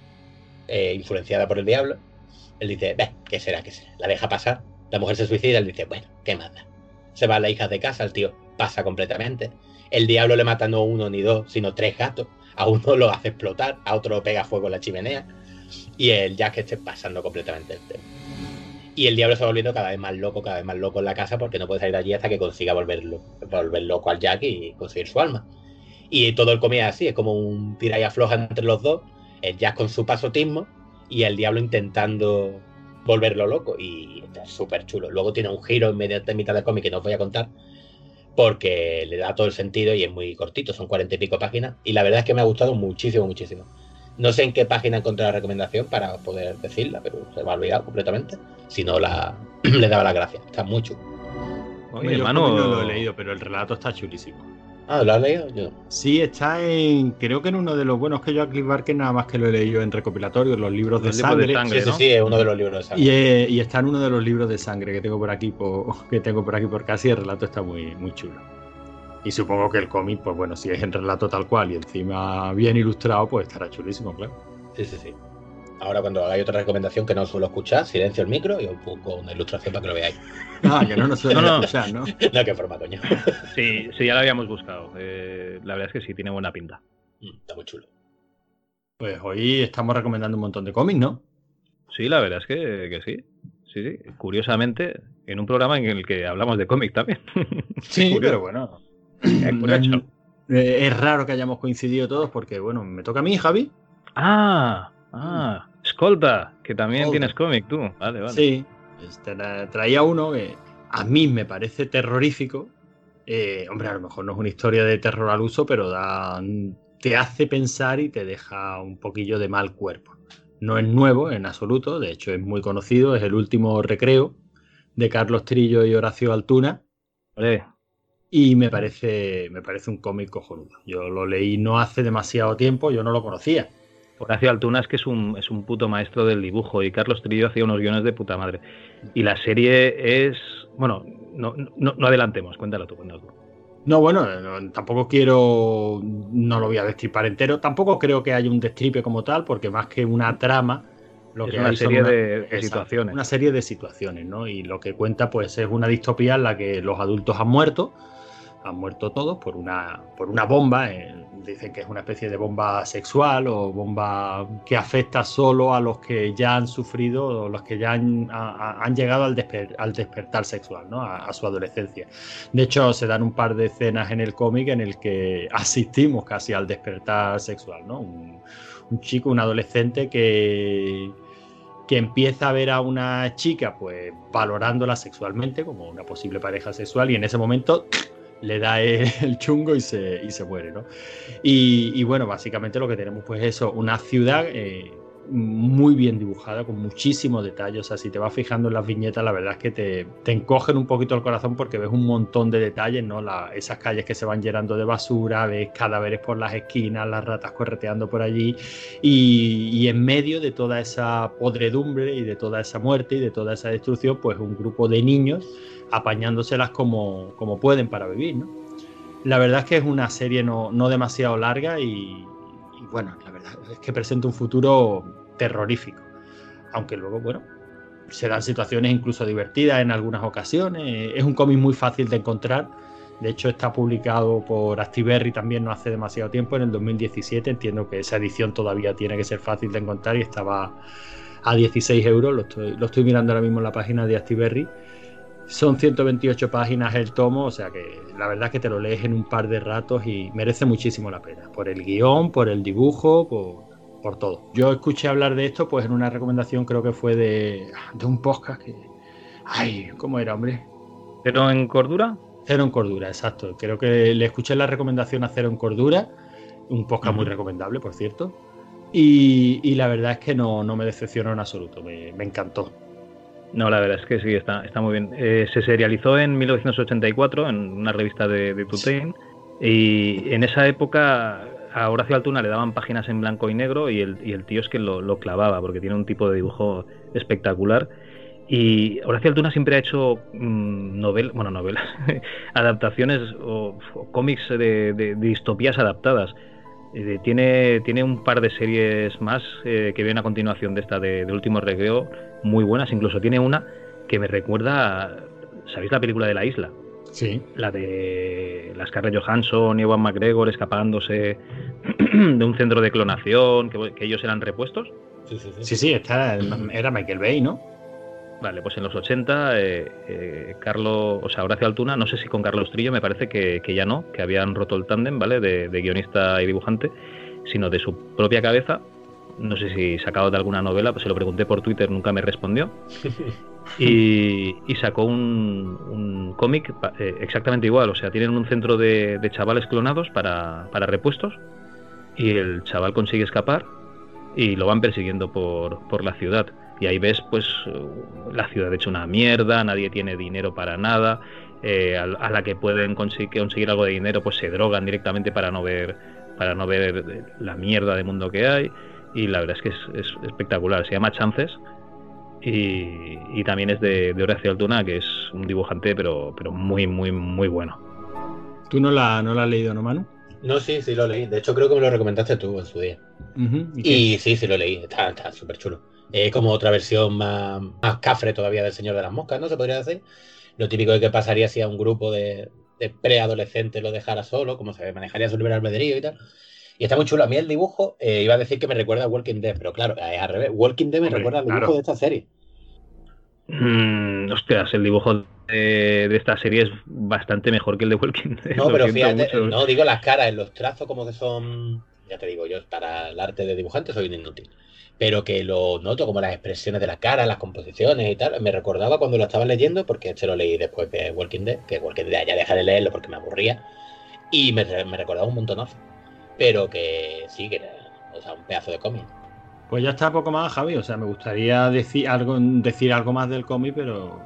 eh, influenciada por el diablo. Él dice, ¿qué será? ¿Qué será? La deja pasar. La mujer se suicida, él dice, bueno, ¿qué más? Se va a la hija de casa, el tío pasa completamente. El diablo le mata no uno ni dos, sino tres gatos. A uno lo hace explotar, a otro lo pega fuego en la chimenea. Y el Jack esté pasando completamente el tema. Y el diablo está volviendo cada vez más loco, cada vez más loco en la casa porque no puede salir de allí hasta que consiga volverlo, volver loco al Jack y conseguir su alma. Y todo el es así, es como un tira y afloja entre los dos, el Jack con su pasotismo y el diablo intentando volverlo loco. Y está súper chulo. Luego tiene un giro en medio de mitad del cómic que no os voy a contar porque le da todo el sentido y es muy cortito, son cuarenta y pico páginas. Y la verdad es que me ha gustado muchísimo, muchísimo. No sé en qué página encontré la recomendación para poder decirla, pero se me ha olvidado completamente. Si no, la, le daba las gracias. Está muy chulo. Oye, hermano. No lo he leído, pero el relato está chulísimo. Ah, ¿lo has leído? Yo. Sí, está en. Creo que en uno de los buenos que yo a Cliff Barker, nada más que lo he leído en recopilatorio, los libros de Los libros sangre. de sangre, Sí, ¿no? sí, sí, es uno de los libros de sangre. Y, eh, y está en uno de los libros de sangre que tengo por aquí por, que tengo por aquí por casi. El relato está muy, muy chulo. Y supongo que el cómic, pues bueno, si es en relato tal cual y encima bien ilustrado, pues estará chulísimo, claro. Sí, sí, sí. Ahora cuando hagáis otra recomendación que no suelo escuchar, silencio el micro y os pongo una ilustración para que lo veáis. Ah, que no nos suelen No, no. escuchar, ¿no? no, qué forma, coño. Sí, sí, ya lo habíamos buscado. Eh, la verdad es que sí, tiene buena pinta. Mm, Está muy chulo. Pues hoy estamos recomendando un montón de cómics, ¿no? Sí, la verdad es que, que sí. Sí, sí. Curiosamente, en un programa en el que hablamos de cómic también. Sí, Curioso. pero bueno. Curioso. Eh, Es raro que hayamos coincidido todos porque, bueno, me toca a mí, Javi. Ah, ah, Escolta, que también Escolta. tienes cómic tú. Vale, vale. Sí, tra- traía uno que a mí me parece terrorífico. Eh, hombre, a lo mejor no es una historia de terror al uso, pero da, te hace pensar y te deja un poquillo de mal cuerpo. No es nuevo en absoluto, de hecho es muy conocido, es el último recreo de Carlos Trillo y Horacio Altuna. Vale. Y me parece, me parece un cómic cojonudo. Yo lo leí no hace demasiado tiempo, yo no lo conocía. Horacio Altuna es que es un, es un puto maestro del dibujo y Carlos Trillo hacía unos guiones de puta madre. Y la serie es... Bueno, no, no, no adelantemos, cuéntalo tú, cuéntalo tú. No, bueno, no, tampoco quiero, no lo voy a destripar entero. Tampoco creo que haya un destripe como tal, porque más que una trama, lo Es que una hay serie una- de- situaciones. Una serie de situaciones, ¿no? Y lo que cuenta, pues, es una distopía en la que los adultos han muerto, han muerto todos por una, por una bomba. eh, dicen que es una especie de bomba sexual o bomba que afecta solo a los que ya han sufrido o los que ya han, a- a- han llegado al, desper- al despertar sexual, ¿no? A, a su adolescencia. De hecho, se dan un par de escenas en el cómic en el que asistimos casi al despertar sexual, ¿no? Un, un chico, un adolescente que, que empieza a ver a una chica, pues valorándola sexualmente como una posible pareja sexual y en ese momento le da el, chungo y se, y se muere, ¿no? Y, y bueno, básicamente lo que tenemos pues eso, una ciudad eh, muy bien dibujada, con muchísimos detalles, o sea, si te vas fijando en las viñetas, la verdad es que te, te encogen un poquito el corazón porque ves un montón de detalles, ¿no? La- esas calles que se van llenando de basura, ves cadáveres por las esquinas, las ratas correteando por allí, y, y en medio de toda esa podredumbre y de toda esa muerte y de toda esa destrucción, pues un grupo de niños apañándoselas como, como pueden para vivir, ¿no? La verdad es que es una serie no, no demasiado larga y, bueno, la verdad es que presenta un futuro terrorífico. Aunque luego, bueno, se dan situaciones incluso divertidas en algunas ocasiones. Es un cómic muy fácil de encontrar. De hecho, está publicado por Actiberri también no hace demasiado tiempo, en el 2017. Entiendo que esa edición todavía tiene que ser fácil de encontrar y estaba a 16 euros. Lo estoy, lo estoy mirando ahora mismo en la página de Actiberri. Son 128 páginas el tomo, o sea que la verdad es que te lo lees en un par de ratos y merece muchísimo la pena. Por el guion, por el dibujo, por, por todo. Yo escuché hablar de esto pues en una recomendación creo que fue de, de un podcast que... Ay, ¿cómo era, hombre? ¿Pero en cordura? Cero en Cordura, exacto. Creo que le escuché la recomendación a Cero en Cordura, un podcast muy recomendable, por cierto. Y, y la verdad es que no, no me decepcionó en absoluto, me, me encantó. No, la verdad es que sí, está, está muy bien. Eh, se serializó en 1984 en una revista de, de y en esa época a Horacio Altuna le daban páginas en blanco y negro y el, y el tío es que lo, lo clavaba porque tiene un tipo de dibujo espectacular. Y Horacio Altuna siempre ha hecho mm, novel, bueno, novelas, adaptaciones o, o cómics de, de- de distopías adaptadas. Eh, tiene, tiene un par de series más eh, que vienen a continuación de esta de, de Último Recreo, muy buenas. Incluso tiene una que me recuerda, a- ¿sabéis la película de la isla? Sí. La de la Scarlett Johansson y Ewan McGregor escapándose de un centro de clonación, que, que ellos eran repuestos. Sí, sí, sí. Sí, sí, era Michael Bay, ¿no? Vale, pues en los 80, eh, eh, Carlos, o sea, Horacio Altuna, no sé si con Carlos Trillo, me parece que, que ya no, que habían roto el tándem, ¿vale? De, de guionista y dibujante, sino de su propia cabeza. No sé si sacado de alguna novela, pues se lo pregunté por Twitter, nunca me respondió. Y, y sacó un, un cómic eh, exactamente igual, o sea, tienen un centro de, de chavales clonados para, para repuestos y el chaval consigue escapar y lo van persiguiendo por, por la ciudad. Y ahí ves, pues, la ciudad hecha una mierda, nadie tiene dinero para nada, eh, a, a la que pueden conseguir, conseguir algo de dinero, pues se drogan directamente para no ver, para no ver la mierda de mundo que hay. Y la verdad es que es, es espectacular. Se llama Chances y, y también es de, de Horacio Altuna, que es un dibujante, pero, pero muy, muy, muy bueno. ¿Tú no la, no la has leído, no, Manu? No, sí, sí lo leí. De hecho, creo que me lo recomendaste tú en su día. ¿y sí, sí lo leí. Está está súper chulo. Es como otra versión más, más cafre todavía del Señor de las Moscas, ¿no? Se podría decir. Lo típico de que pasaría si a un grupo de, de preadolescentes lo dejara solo, cómo se manejaría su libre albedrío y tal. Y está muy chulo. A mí el dibujo, eh, iba a decir que me recuerda a Walking Dead, pero claro, es al revés. Walking Dead me Hombre, recuerda al dibujo claro. de esta serie. Mm, hostias, el dibujo de, de esta serie es bastante mejor que el de Walking Dead. No, pero fíjate, mucho. no digo las caras, los trazos como que son, ya te digo, yo para el arte de dibujante soy un inútil, pero que lo noto como las expresiones de la cara, las composiciones y tal, me recordaba cuando lo estaba leyendo, porque este lo leí después de Walking Dead, que Walking Dead ya dejé de leerlo porque me aburría, y me, me recordaba un montonazo, pero que sí, que era, o sea, un pedazo de cómic. Pues ya está poco más, Javi. O sea, me gustaría decir algo, decir algo más del cómic, pero.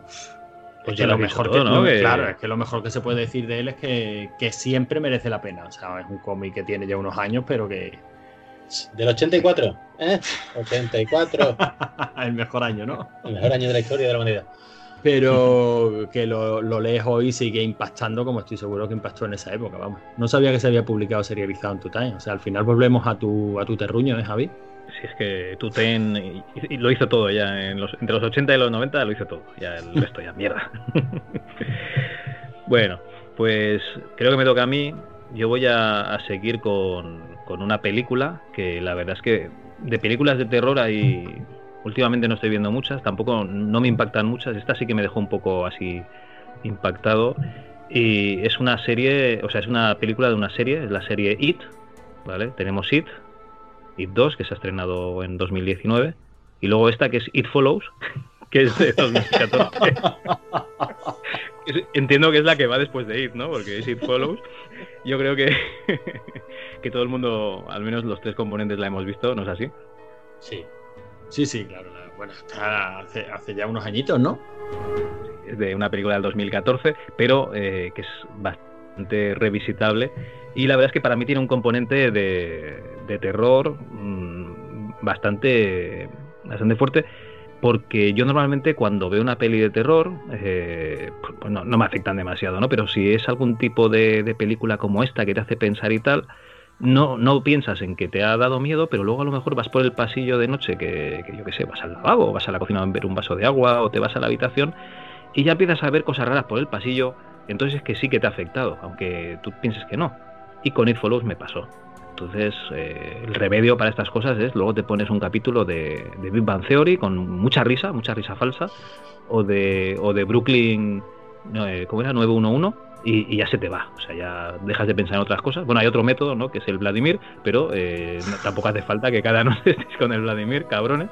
Pues es ya que lo mejor dicho que, todo, ¿no? Que- Claro, es que lo mejor que se puede decir de él es que, que siempre merece la pena. O sea, es un cómic que tiene ya unos años, pero que. Del 84, ¿eh? 84, el mejor año, ¿no? el mejor año de la historia de la humanidad. Pero que lo, lo lees hoy y sigue impactando como estoy seguro que impactó en esa época, vamos. No sabía que se había publicado serializado en tu time. O sea, al final volvemos a tu, a tu terruño, ¿eh, Javi? Si es que Tuten y, y lo hizo todo ya, en los, entre los 80 y los 90 lo hizo todo, ya el resto ya mierda. bueno, pues creo que me toca a mí, yo voy a, a seguir con, con una película que la verdad es que de películas de terror hay últimamente no estoy viendo muchas, tampoco no me impactan muchas, esta sí que me dejó un poco así impactado y es una serie, o sea, es una película de una serie, es la serie It, ¿vale? Tenemos It, It 2, que se ha estrenado en 2019, y luego esta que es It Follows, que es de 2014. Es- Entiendo que es la que va después de It, ¿no? Porque es It Follows. Yo creo que, que todo el mundo, al menos los tres componentes, la hemos visto, ¿no es así? Sí. Sí, sí, claro. la- bueno, está hace, hace ya unos añitos, ¿no? Es de una película del 2014, pero eh, que es bastante revisitable. Y la verdad es que para mí tiene un componente de, de terror mm, bastante, bastante fuerte. Porque yo normalmente cuando veo una peli de terror, eh, pues, pues no, me afectan demasiado, ¿no? Pero si es algún tipo de, película como esta que te hace pensar y tal, no, no piensas en que te ha dado miedo, pero luego a lo mejor vas por el pasillo de noche, que, que yo qué sé, vas al lavabo, vas a la cocina a beber un vaso de agua, o te vas a la habitación, y ya empiezas a ver cosas raras por el pasillo, entonces es que sí que te ha afectado, aunque tú pienses que no. Y con It Follows me pasó. Entonces, eh, el remedio para estas cosas es luego te pones un capítulo de, Big Bang Theory con mucha risa, mucha risa falsa, o de, o de Brooklyn, eh, ¿cómo era? 911, y, y ya se te va. O sea, ya dejas de pensar en otras cosas. Bueno, hay otro método, ¿no? Que es el Vladimir, pero eh, tampoco hace falta que cada noche estés con el Vladimir, cabrones.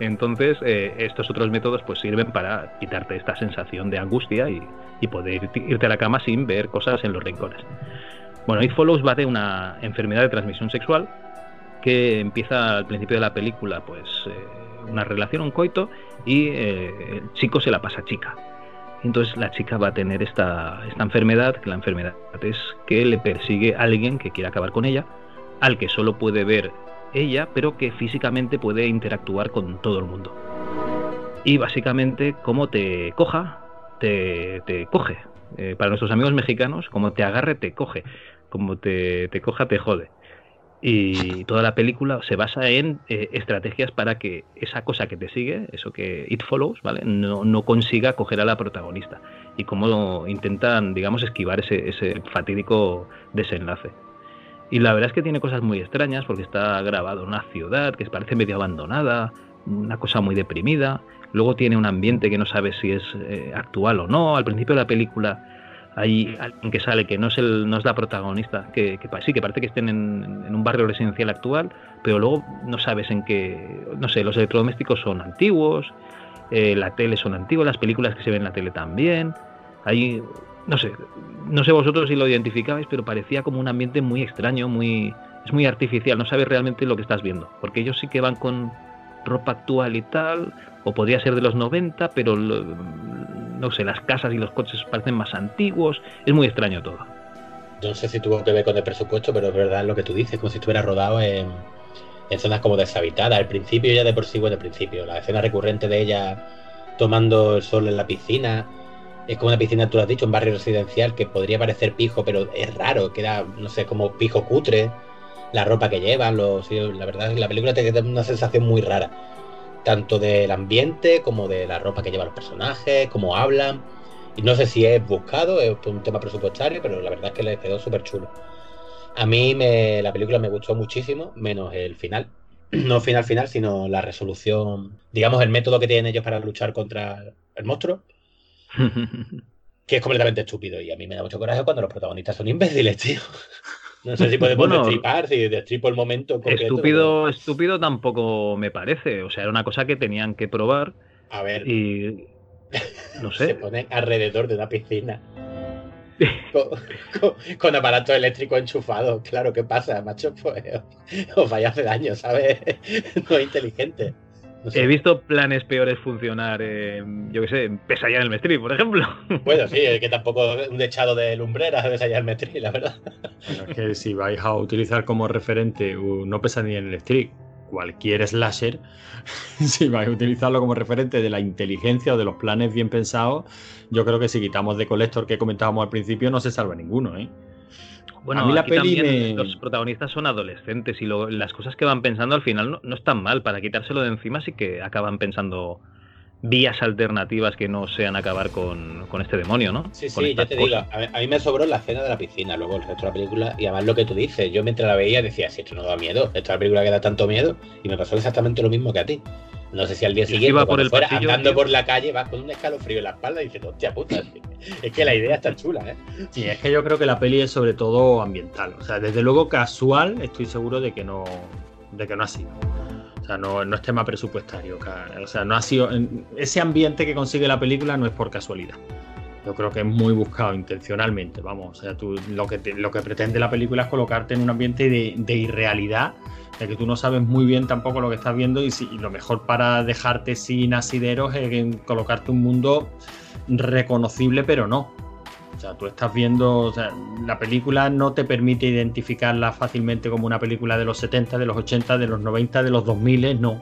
Entonces, eh, estos otros métodos pues sirven para quitarte esta sensación de angustia y, poder irte a la cama sin ver cosas en los rincones. Bueno, It Follows va de una enfermedad de transmisión sexual que empieza al principio de la película, pues eh, una relación, un coito, y eh, el chico se la pasa a chica. Entonces la chica va a tener esta, esta enfermedad, que la enfermedad es que le persigue a alguien que quiere acabar con ella, al que solo puede ver ella, pero que físicamente puede interactuar con todo el mundo. Y básicamente, como te coja, te, te coge. Eh, para nuestros amigos mexicanos, como te agarre, te coge. Como te, te coja, te jode. Y toda la película se basa en eh, estrategias para que esa cosa que te sigue, eso que it follows, ¿vale? No, no consiga coger a la protagonista. Y cómo intentan, digamos, esquivar ese, ese fatídico desenlace. Y la verdad es que tiene cosas muy extrañas porque está grabado en una ciudad que parece medio abandonada, una cosa muy deprimida. Luego tiene un ambiente que no sabes si es eh, actual o no. Al principio de la película hay alguien que sale que no es, el, no es la protagonista, que, sí, que parece que estén en, en un barrio residencial actual, pero luego no sabes en qué, no sé, los electrodomésticos son antiguos, eh, la tele son antiguas, las películas que se ven en la tele también. Hay, no sé, no sé vosotros si lo identificabais, pero parecía como un ambiente muy extraño, muy, es muy artificial, no sabes realmente lo que estás viendo, porque ellos sí que van con ropa actual y tal, o podría ser de los 90, pero no sé, las casas y los coches parecen más antiguos, es muy extraño todo. No sé si tuvo que ver con el presupuesto, pero es verdad lo que tú dices, como si estuviera rodado en, zonas como deshabitadas. Al principio ya de por sí, bueno, al principio, la escena recurrente de ella tomando el sol en la piscina. Es como una piscina, tú lo has dicho, un barrio residencial que podría parecer pijo, pero es raro, queda, no sé, como pijo cutre. La ropa que llevan, los, la verdad la película te da una sensación muy rara. Tanto del ambiente como de la ropa que llevan los personajes, cómo hablan. Y no sé si es buscado, es un tema presupuestario, pero la verdad es que le quedó súper chulo. A mí me, la película me gustó muchísimo, menos el final. No final final, sino la resolución, digamos, el método que tienen ellos para luchar contra el monstruo, que es completamente estúpido. Y a mí me da mucho coraje cuando los protagonistas son imbéciles, tío. No sé si podemos Bueno, destripar, si destripo el momento. Estúpido, estúpido tampoco me parece, o sea, era una cosa que tenían que probar A ver, y no se sé, ponen alrededor de una piscina. Con, con- con aparatos eléctricos enchufados. Claro, ¿qué pasa, macho? Pues os vaya a hacer daño, ¿sabes? No es inteligente. No sé. he visto planes peores funcionar, en, yo qué sé, en Pesadilla en el Mestri, por ejemplo. Bueno, sí, es que tampoco un dechado de lumbreras de ensayar Metri, la verdad. Bueno, es que si vais a utilizar como referente, uh, no pesadilla en el street, cualquier slasher, si vais a utilizarlo como referente de la inteligencia o de los planes bien pensados, yo creo que si quitamos de Collector que comentábamos al principio, no se salva ninguno, ¿eh? Bueno, A mí la aquí peli también me- los protagonistas son adolescentes y lo- las cosas que van pensando al final no, no están mal. Para quitárselo de encima sí que acaban pensando vías alternativas que no sean acabar con, con este demonio, ¿no? Sí, Con sí, ya te digo, a mí, a mí me sobró la escena de la piscina, luego el resto de la película, y además lo que tú dices, yo mientras la veía decía, si esto no da miedo, esta es la película que da tanto miedo, y me pasó exactamente lo mismo que a ti. No sé si al día siguiente, iba por el fuera pasillo, andando tío. por la calle, vas con un escalofrío en la espalda y dices, hostia puta, es que la idea está chula, ¿eh? Sí, es que yo creo que la peli es sobre todo ambiental. O sea, desde luego casual, estoy seguro de que no, de que no ha sido. O sea, no, no es tema presupuestario. O sea, no ha sido. en- Ese ambiente que consigue la película no es por casualidad. Yo creo que es muy buscado intencionalmente. Vamos, o sea, tú, lo, que te- lo que pretende la película es colocarte en un ambiente de, de irrealidad, de que tú no sabes muy bien tampoco lo que estás viendo y, si- lo mejor para dejarte sin asideros es colocarte un mundo reconocible, pero no. O sea, tú estás viendo, o sea, la película no te permite identificarla fácilmente como una película de los 70, de los 80, de los 90, de los 2000, no.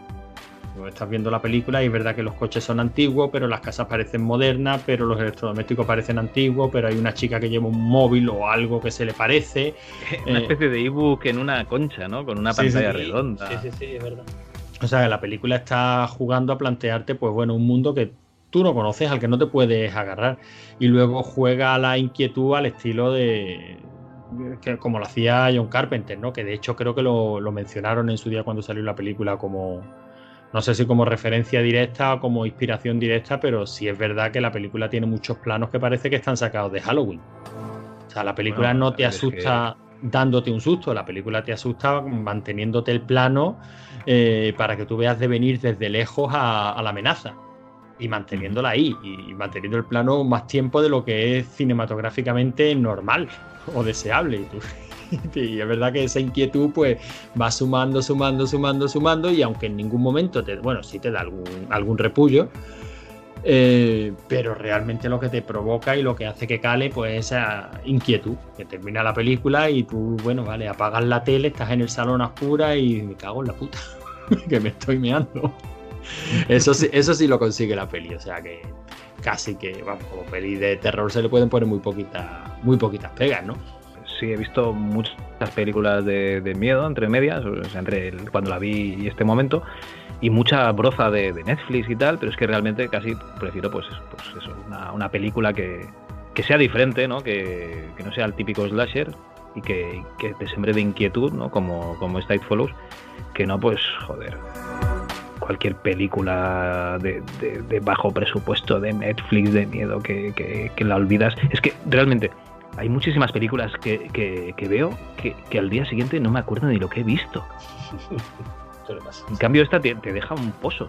Estás viendo la película y es verdad que los coches son antiguos, pero las casas parecen modernas, pero los electrodomésticos parecen antiguos, pero hay una chica que lleva un móvil o algo que se le parece. Una Eh, especie de ebook en una concha, ¿no? Con una Sí, pantalla sí. redonda. Sí, sí, sí, es verdad. O sea, la película está jugando a plantearte, pues bueno, un mundo que tú no conoces, al que no te puedes agarrar. Y luego juega a la inquietud al estilo de. Que, como lo hacía John Carpenter, ¿no? Que de hecho creo que lo, lo mencionaron en su día cuando salió la película como. No sé si como referencia directa o como inspiración directa, pero sí es verdad que la película tiene muchos planos que parece que están sacados de Halloween. O sea, la película Bueno, no te que- asusta dándote un susto, la película te asusta manteniéndote el plano eh, para que tú veas de venir desde lejos a, a la amenaza y manteniéndola ahí y, y manteniendo el plano más tiempo de lo que es cinematográficamente normal o deseable. Y, tú- y es verdad que esa inquietud pues va sumando, sumando, sumando, sumando y aunque en ningún momento te, bueno, sí te da algún, repullo, eh, pero realmente lo que te provoca y lo que hace que cale, pues esa inquietud, que termina la película y tú, bueno, vale, apagas la tele, estás en el salón a oscuras y me cago en la puta, que me estoy meando. Eso sí, eso sí lo consigue la peli, o sea que casi que, vamos, como peli de terror se le pueden poner muy poquitas, muy poquitas pegas, ¿no? Sí, he visto muchas películas de, miedo entre medias, o sea, entre el- cuando la vi y este momento, y mucha broza de, Netflix y tal, pero es que realmente casi prefiero pues, pues eso, una, una película que, sea diferente, ¿no? Que, que no sea el típico slasher y que, te sembre de inquietud, ¿no? Como, como esta It Follows, que no, pues, joder. cualquier película de, de- bajo presupuesto de Netflix de miedo que la olvidas. Es que realmente hay muchísimas películas que, que- que veo que, que al día siguiente no me acuerdo ni lo que he visto. En cambio, esta te, te deja un pozo.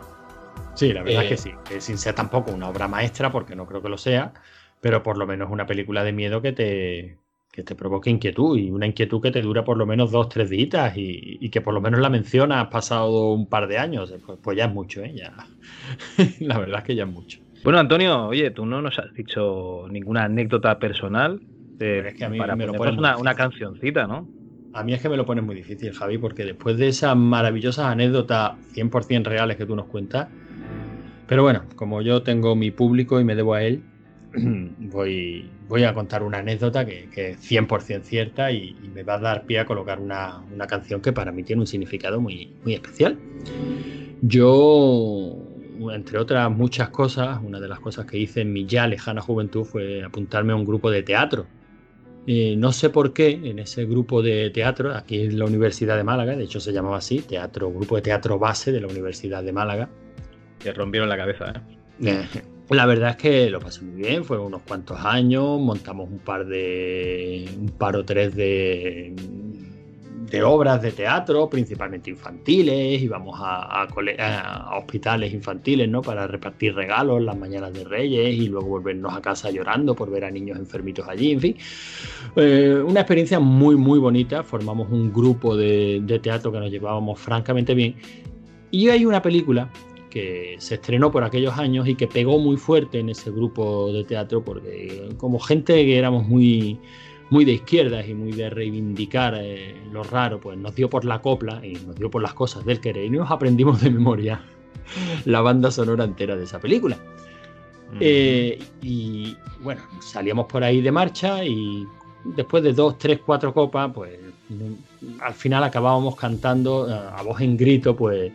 Sí, la verdad Eh, es que sí. Que sin ser tampoco una obra maestra, porque no creo que lo sea, pero por lo menos una película de miedo que te, que te provoque inquietud y una inquietud que te dura por lo menos dos, tres días y, y que por lo menos la mencionas pasado un par de años. Pues, pues ya es mucho, ¿eh? Ya. la verdad es que ya es mucho. Bueno, Antonio, oye, tú no nos has dicho ninguna anécdota personal eh, es que a mí para me lo pones una, muy una difícil. cancioncita, ¿no? A mí es que me lo pones muy difícil, Javi, porque después de esas maravillosas anécdotas 100% reales que tú nos cuentas, pero bueno, como yo tengo mi público y me debo a él, voy, voy a contar una anécdota que, que es 100% cierta y, y me va a dar pie a colocar una, una canción que para mí tiene un significado muy, muy especial. Yo, entre otras muchas cosas, una de las cosas que hice en mi ya lejana juventud fue apuntarme a un grupo de teatro. Eh, no sé por qué en ese grupo de teatro, aquí en la Universidad de Málaga, de hecho se llamaba así, teatro, grupo de teatro base de la Universidad de Málaga. Te rompieron la cabeza, ¿eh? Eh, La verdad es que lo pasé muy bien, fueron unos cuantos años, montamos un par de. un par o tres de. De obras de teatro, principalmente infantiles, íbamos a, a a hospitales infantiles, ¿no? Para repartir regalos las mañanas de Reyes y luego volvernos a casa llorando por ver a niños enfermitos allí, en fin. Eh, una experiencia muy, muy bonita. Formamos un grupo de, de teatro que nos llevábamos francamente bien. Y hay una película que se estrenó por aquellos años y que pegó muy fuerte en ese grupo de teatro porque como gente que éramos muy muy de izquierdas y muy de reivindicar eh, lo raro, pues nos dio por la copla y nos dio por las cosas del querer y nos aprendimos de memoria la banda sonora entera de esa película. Eh, y bueno, salíamos por ahí de marcha y después de dos, tres, cuatro copas, pues mm, al final acabábamos cantando eh, a voz en grito, pues,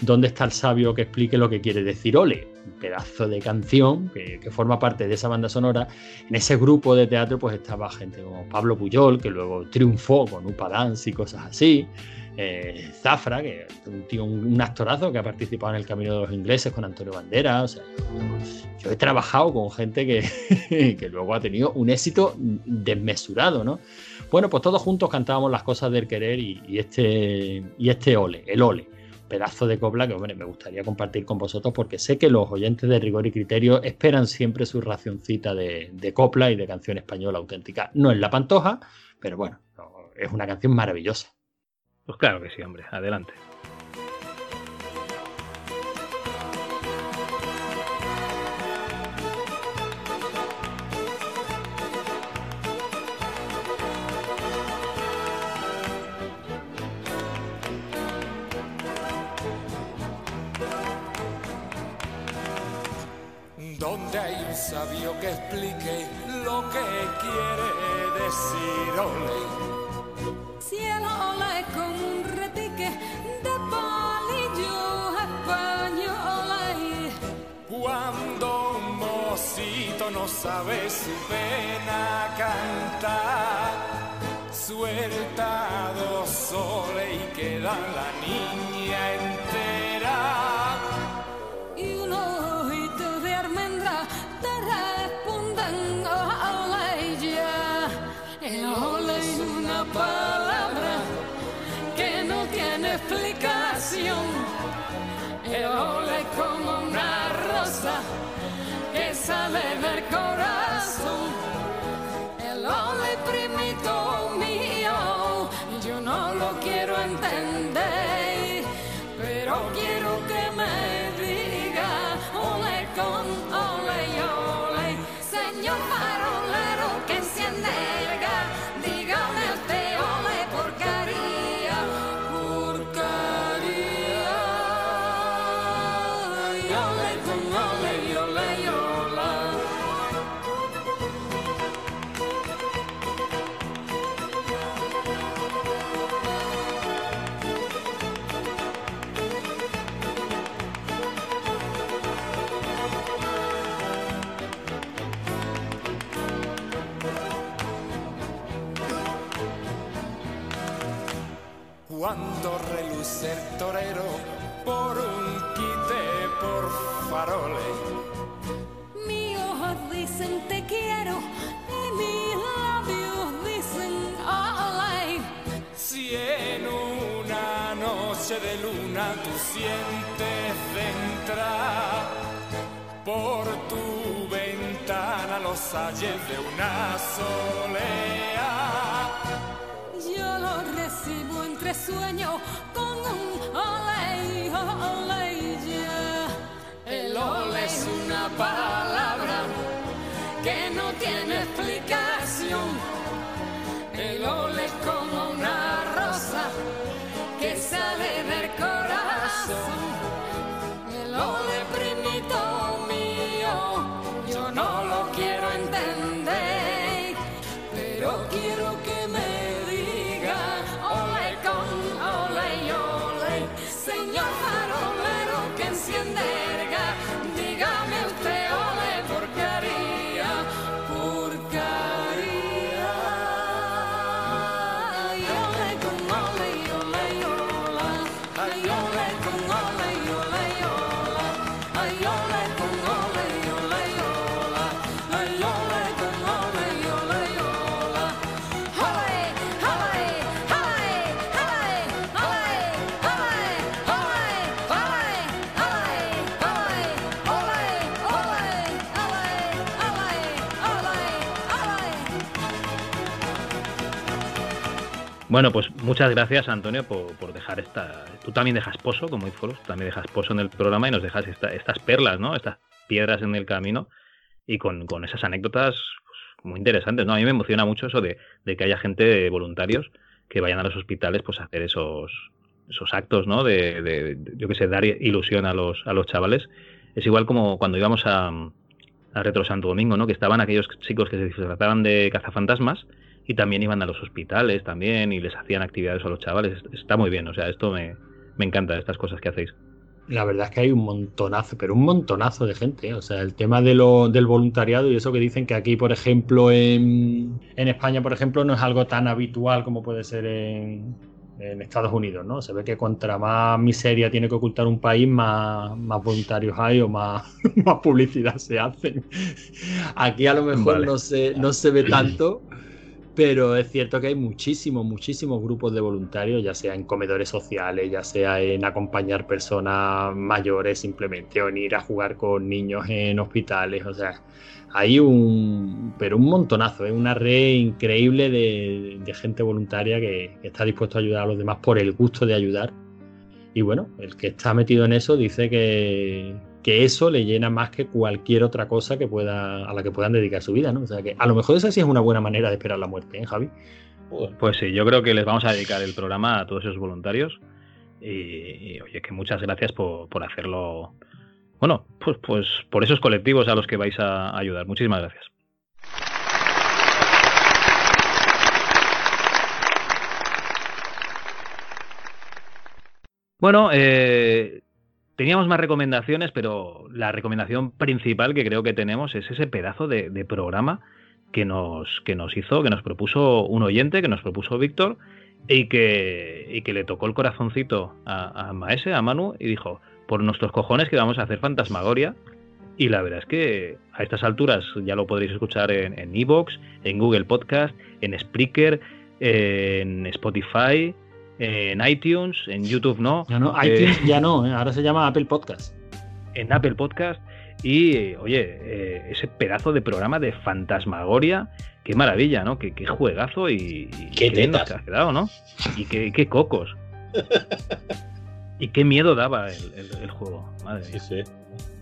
¿dónde está el sabio que explique lo que quiere decir Ole? Pedazo de canción que, forma parte de esa banda sonora. En ese grupo de teatro, pues estaba gente como Pablo Puyol, que luego triunfó con Upa Dance y cosas así. Eh, Zafra, que un actorazo que ha participado en El Camino de los Ingleses con Antonio Banderas. O sea, yo, he trabajado con gente que, que luego ha tenido un éxito desmesurado, ¿no? Bueno, pues todos juntos cantábamos las cosas del querer y este, y este ole, el ole. Pedazo de copla que, hombre, me gustaría compartir con vosotros porque sé que los oyentes de rigor y criterio esperan siempre su racioncita de, copla y de canción española auténtica. No es la pantoja, pero bueno, no, es una canción maravillosa. Pues claro que sí, hombre. Adelante. Explique lo que quiere decir ole. Cielo ole con un repique de palillo español. Cuando un mocito no sabe su pena cantar, suelta dos soles y queda la niña sale del corazón. Torero por un quite por faroles. Mis ojos dicen te quiero y mis labios dicen ay. Si en una noche de luna tú sientes de entrar por tu ventana los ayes de una soleá. Yo lo recibo entre sueños con un. El ole es una palabra que no tiene explicación. El ole es como una Bueno, pues muchas gracias, Antonio, por, por dejar esta. Tú también dejas pozo, como tú también dejas pozo en el programa y nos dejas esta- estas perlas, ¿no? Estas piedras en el camino y con, con esas anécdotas pues, muy interesantes, ¿no? A mí me emociona mucho eso de, de que haya gente, voluntarios, que vayan a los hospitales pues a hacer esos, esos actos, ¿no? De, de- de, yo qué sé, dar ilusión a los, a los chavales. Es igual como cuando íbamos a, a Retro Santo Domingo, ¿no? Que estaban aquellos chicos que se disfrazaban de cazafantasmas y también iban a los hospitales también y les hacían actividades a los chavales. Está muy bien, o sea, esto me, me encanta, estas cosas que hacéis. La verdad es que hay un montonazo, pero un montonazo de gente. ¿eh? O sea, el tema de lo, del voluntariado y eso que dicen que aquí, por ejemplo, en, en España, por ejemplo, no es algo tan habitual como puede ser en, en Estados Unidos, ¿no? Se ve que contra más miseria tiene que ocultar un país, más, más voluntarios hay o más, más publicidad se hacen. Aquí a lo mejor Vale. no, se, no se ve tanto, pero es cierto que hay muchísimos, muchísimos grupos de voluntarios, ya sea en comedores sociales, ya sea en acompañar personas mayores simplemente, o en ir a jugar con niños en hospitales, o sea, hay un, pero un montonazo, es una red increíble de, de gente voluntaria que, que está dispuesto a ayudar a los demás por el gusto de ayudar. Y bueno, el que está metido en eso dice que, que eso le llena más que cualquier otra cosa a la que puedan dedicar su vida, ¿no? O sea que a lo mejor esa sí es una buena manera de esperar la muerte, ¿eh, Javi? Pues sí, yo creo que les vamos a dedicar el programa a todos esos voluntarios. Y, y, oye, que muchas gracias por, por hacerlo. Bueno, pues, pues por esos colectivos a los que vais a ayudar. Muchísimas gracias. Bueno, eh, teníamos más recomendaciones, pero la recomendación principal que creo que tenemos es ese pedazo de, programa que nos, que nos hizo, que nos propuso un oyente, que nos propuso Víctor, y que, y que le tocó el corazoncito a, Maese, a Manu, y dijo, por nuestros cojones que vamos a hacer Fantasmagoria. Y la verdad es que a estas alturas ya lo podréis escuchar en Evox, en, Google Podcast, en Spreaker, en Spotify, en iTunes, en YouTube no. Ya no, Eh, iTunes ya no, ¿eh? ahora se llama Apple Podcast. en Apple Podcast. Y oye, eh, ese pedazo de programa de Fantasmagoria, qué maravilla, ¿no? Qué, qué juegazo y, y Qué bien nos tetas. ha quedado, ¿no? Y qué, qué cocos. y qué miedo daba el, el- el juego. Madre mía. Sí, sí.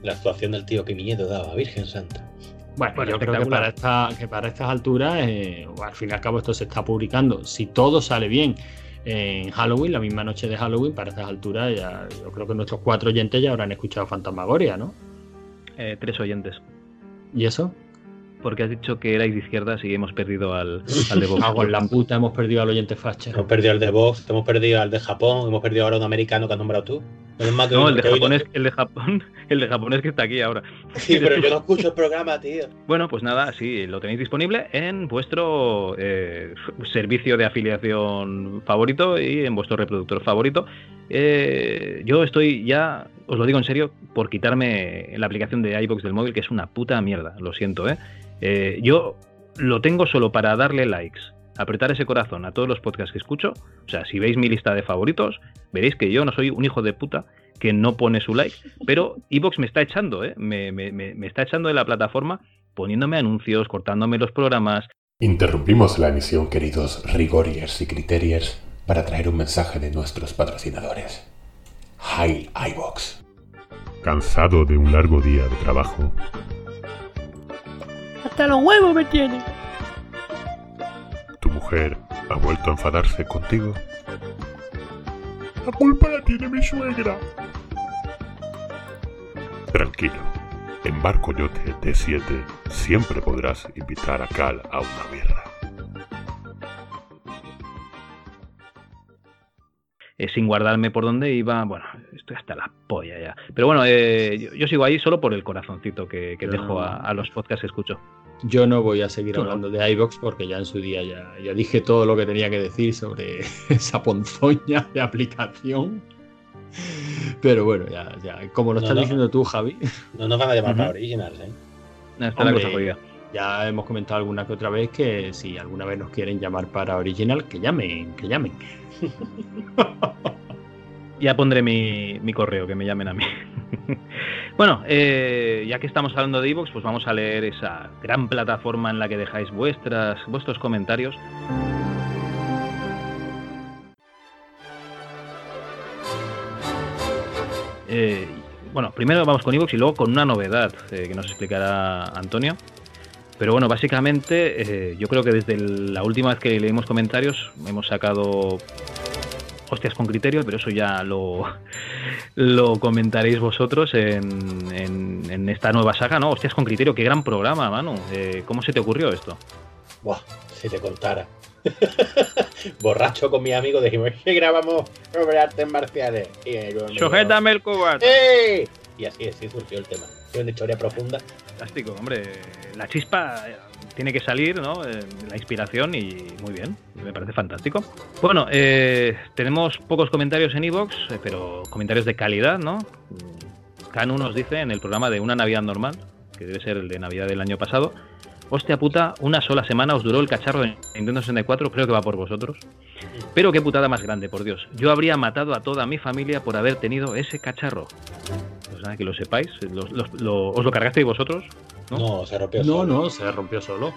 La actuación del tío, qué miedo daba, Virgen Santa. Bueno, Bueno, yo creo que para, esta, que para estas alturas, eh, al fin y al cabo, esto se está publicando. Si todo sale bien en Halloween, la misma noche de Halloween, para estas alturas, ya, yo creo que nuestros cuatro oyentes ya habrán escuchado Fantasmagoria, ¿no? Eh, tres oyentes. ¿Y eso? Porque has dicho que erais de izquierdas y hemos perdido al, al de Vox. Hago en la puta, hemos perdido al oyente facha. Hemos perdido al de Vox, hemos perdido al de Japón, hemos perdido ahora un americano que has nombrado tú. Que No, el de Japón es el de Japón, el de Japón es que está aquí ahora. Sí, pero yo no escucho el programa, tío. Bueno, pues nada, sí, lo tenéis disponible en vuestro eh, servicio de afiliación favorito y en vuestro reproductor favorito. Eh, yo estoy ya, os lo digo en serio, por quitarme la aplicación de iBox del móvil, que es una puta mierda, lo siento, ¿eh? Eh, yo lo tengo solo para darle likes, apretar ese corazón a todos los podcasts que escucho. O sea, si veis mi lista de favoritos, veréis que yo no soy un hijo de puta que no pone su like, pero iBox me está echando, ¿eh? Me, me- me- me está echando de la plataforma poniéndome anuncios, cortándome los programas. Interrumpimos la emisión, queridos rigoriers y criteriers, para traer un mensaje de nuestros patrocinadores. Hi iBox. Cansado de un largo día de trabajo, Hasta los huevos me tiene. tu mujer ha vuelto a enfadarse contigo. La culpa la tiene mi suegra. Tranquilo, en Barco Yote T7 siempre podrás invitar a Cal a una birra. Eh, sin guardarme por dónde iba. Bueno, estoy hasta la polla ya. Pero bueno, eh, yo, yo sigo ahí solo por el corazoncito que, dejo no. a, a los podcasts que escucho. Yo no voy a seguir no. hablando de iBox porque ya en su día ya, ya dije todo lo que tenía que decir sobre esa ponzoña de aplicación. Pero bueno, ya, ya como lo No, estás no. diciendo tú, Javi. No nos van a llamar Ujú. para Originals, ¿eh? Está la Hombre, cosa jodida. ya hemos comentado alguna que otra vez que si alguna vez nos quieren llamar para Original, que llamen, que llamen. Ya pondré mi, mi correo, que me llamen a mí. bueno, eh, ya que estamos hablando de iVoox, pues vamos a leer esa gran plataforma en la que dejáis vuestras, vuestros comentarios. Eh, bueno, primero vamos con iVoox y luego con una novedad eh, que nos explicará Antonio. Pero bueno, básicamente eh, yo creo que desde el- la última vez que leímos comentarios hemos sacado hostias con criterio, pero eso ya lo, lo comentaréis vosotros en, en- en esta nueva saga, ¿no? Hostias con criterio, qué gran programa, Manu. Eh, ¿Cómo se te ocurrió esto? Buah, si te contara. Borracho con mi amigo dijimos que grabamos sobre artes marciales. Y Sujétame el cubata. ¡Ey! Y así, así surgió el tema. Es una historia profunda. Fantástico, hombre. La chispa eh, tiene que salir, ¿no? Eh, La inspiración y muy bien. Me parece fantástico. Bueno, eh, tenemos pocos comentarios en Evox, pero comentarios de calidad, ¿no? Mm, Canu nos dice en el programa de Una Navidad Normal, que debe ser el de Navidad del año pasado. Hostia puta, una sola semana os duró el cacharro de Nintendo 64, creo que va por vosotros. Pero qué putada más grande, por Dios. Yo habría matado a toda mi familia por haber tenido ese cacharro. Pues nada, que lo sepáis. Los- los- lo- ¿Os lo cargasteis vosotros? No, se rompió No, solo. no, se rompió solo.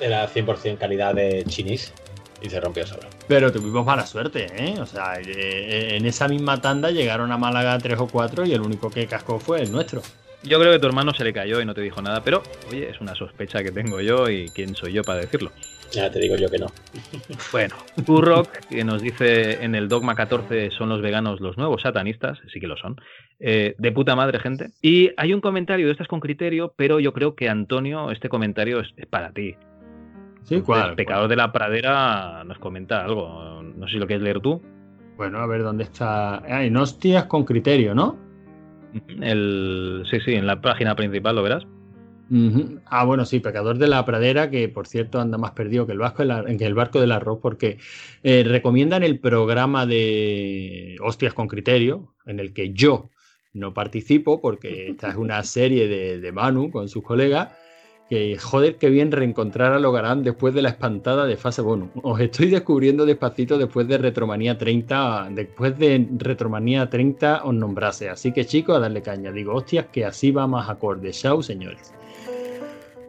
Era 100% calidad de chinis y se rompió solo. Pero tuvimos mala suerte, ¿eh? O sea, eh, en esa misma tanda llegaron a Málaga tres o cuatro y el único que cascó fue el nuestro. Yo creo que tu hermano se le cayó y no te dijo nada, pero oye, es una sospecha que tengo yo y quién soy yo para decirlo. Ya te digo yo que no. Bueno, Urrock, que nos dice en el Dogma 14 son los veganos los nuevos satanistas, sí que lo son. Eh, de puta madre, gente. Y hay un comentario de estas con criterio, pero yo creo que Antonio, este comentario es, es para ti. Sí, El ¿cuál? pecador de la pradera nos comenta algo. No sé si lo quieres leer tú. Bueno, a ver dónde está. Ah, en hostias con criterio, ¿no? El, sí, sí, en la página principal lo verás. Ah, bueno, sí, Pecador de la Pradera, que por cierto anda más perdido que el, vasco de la- que el barco del arroz, porque eh, recomiendan el programa de Hostias con Criterio, en el que yo no participo, porque esta es una serie de, de Manu con sus colegas, que joder, qué bien reencontrar a Logarán después de la espantada de fase bonus. Os estoy descubriendo despacito después de Retromanía 30, después de Retromanía 30 os nombrase, así que chicos, a darle caña. Digo, hostias, que así va más acorde. Chao, señores.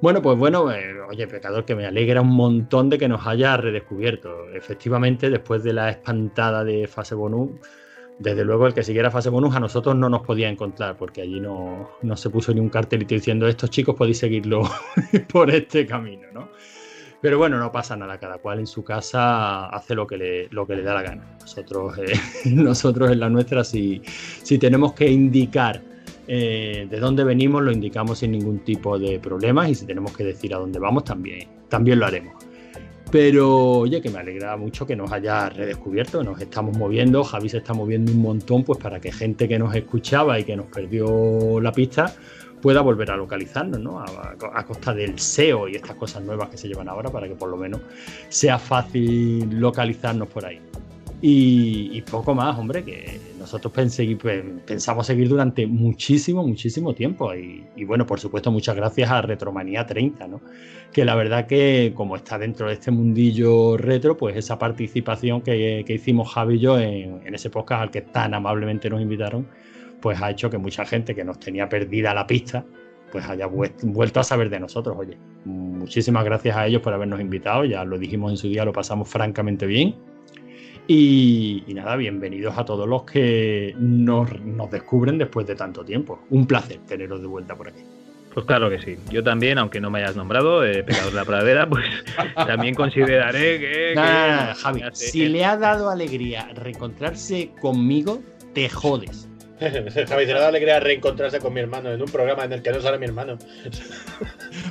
Bueno, pues bueno, eh, oye, pecador, que me alegra un montón de que nos haya redescubierto. Efectivamente, después de la espantada de fase bonus, desde luego el que siguiera fase bonus a nosotros no nos podía encontrar, porque allí no, no se puso ni un cartelito diciendo estos chicos podéis seguirlo por este camino, ¿no? Pero bueno, no pasa nada, cada cual en su casa hace lo que le, lo que le da la gana. Nosotros, eh, nosotros en la nuestra, si, si tenemos que indicar eh, de dónde venimos, lo indicamos sin ningún tipo de problemas y si tenemos que decir a dónde vamos, también, también lo haremos. Pero oye, que me alegra mucho que nos haya redescubierto, nos estamos moviendo, Javi se está moviendo un montón, pues para que gente que nos escuchaba y que nos perdió la pista pueda volver a localizarnos, ¿no? A, costa del SEO y estas cosas nuevas que se llevan ahora para que por lo menos sea fácil localizarnos por ahí. Y, y poco más, hombre, que nosotros pensamos seguir durante muchísimo, muchísimo tiempo. Y, bueno, por supuesto, muchas gracias a Retromanía 30, ¿no? Que la verdad que como está dentro de este mundillo retro, pues esa participación que, que hicimos Javi y yo en, en ese podcast al que tan amablemente nos invitaron, pues ha hecho que mucha gente que nos tenía perdida la pista, pues haya vuel- vuelto a saber de nosotros. Oye, muchísimas gracias a ellos por habernos invitado, ya lo dijimos en su día, lo pasamos francamente bien. Y, y nada, bienvenidos a todos los que nos, nos descubren después de tanto tiempo. Un placer teneros de vuelta por aquí. Pues claro que sí. Yo también, aunque no me hayas nombrado, eh, Pecador de la Pradera, pues también consideraré que. Nada, Javi, si le ha dado alegría reencontrarse conmigo, te jodes. Javi, le alegría reencontrarse con mi hermano en un programa en el que no sale mi hermano.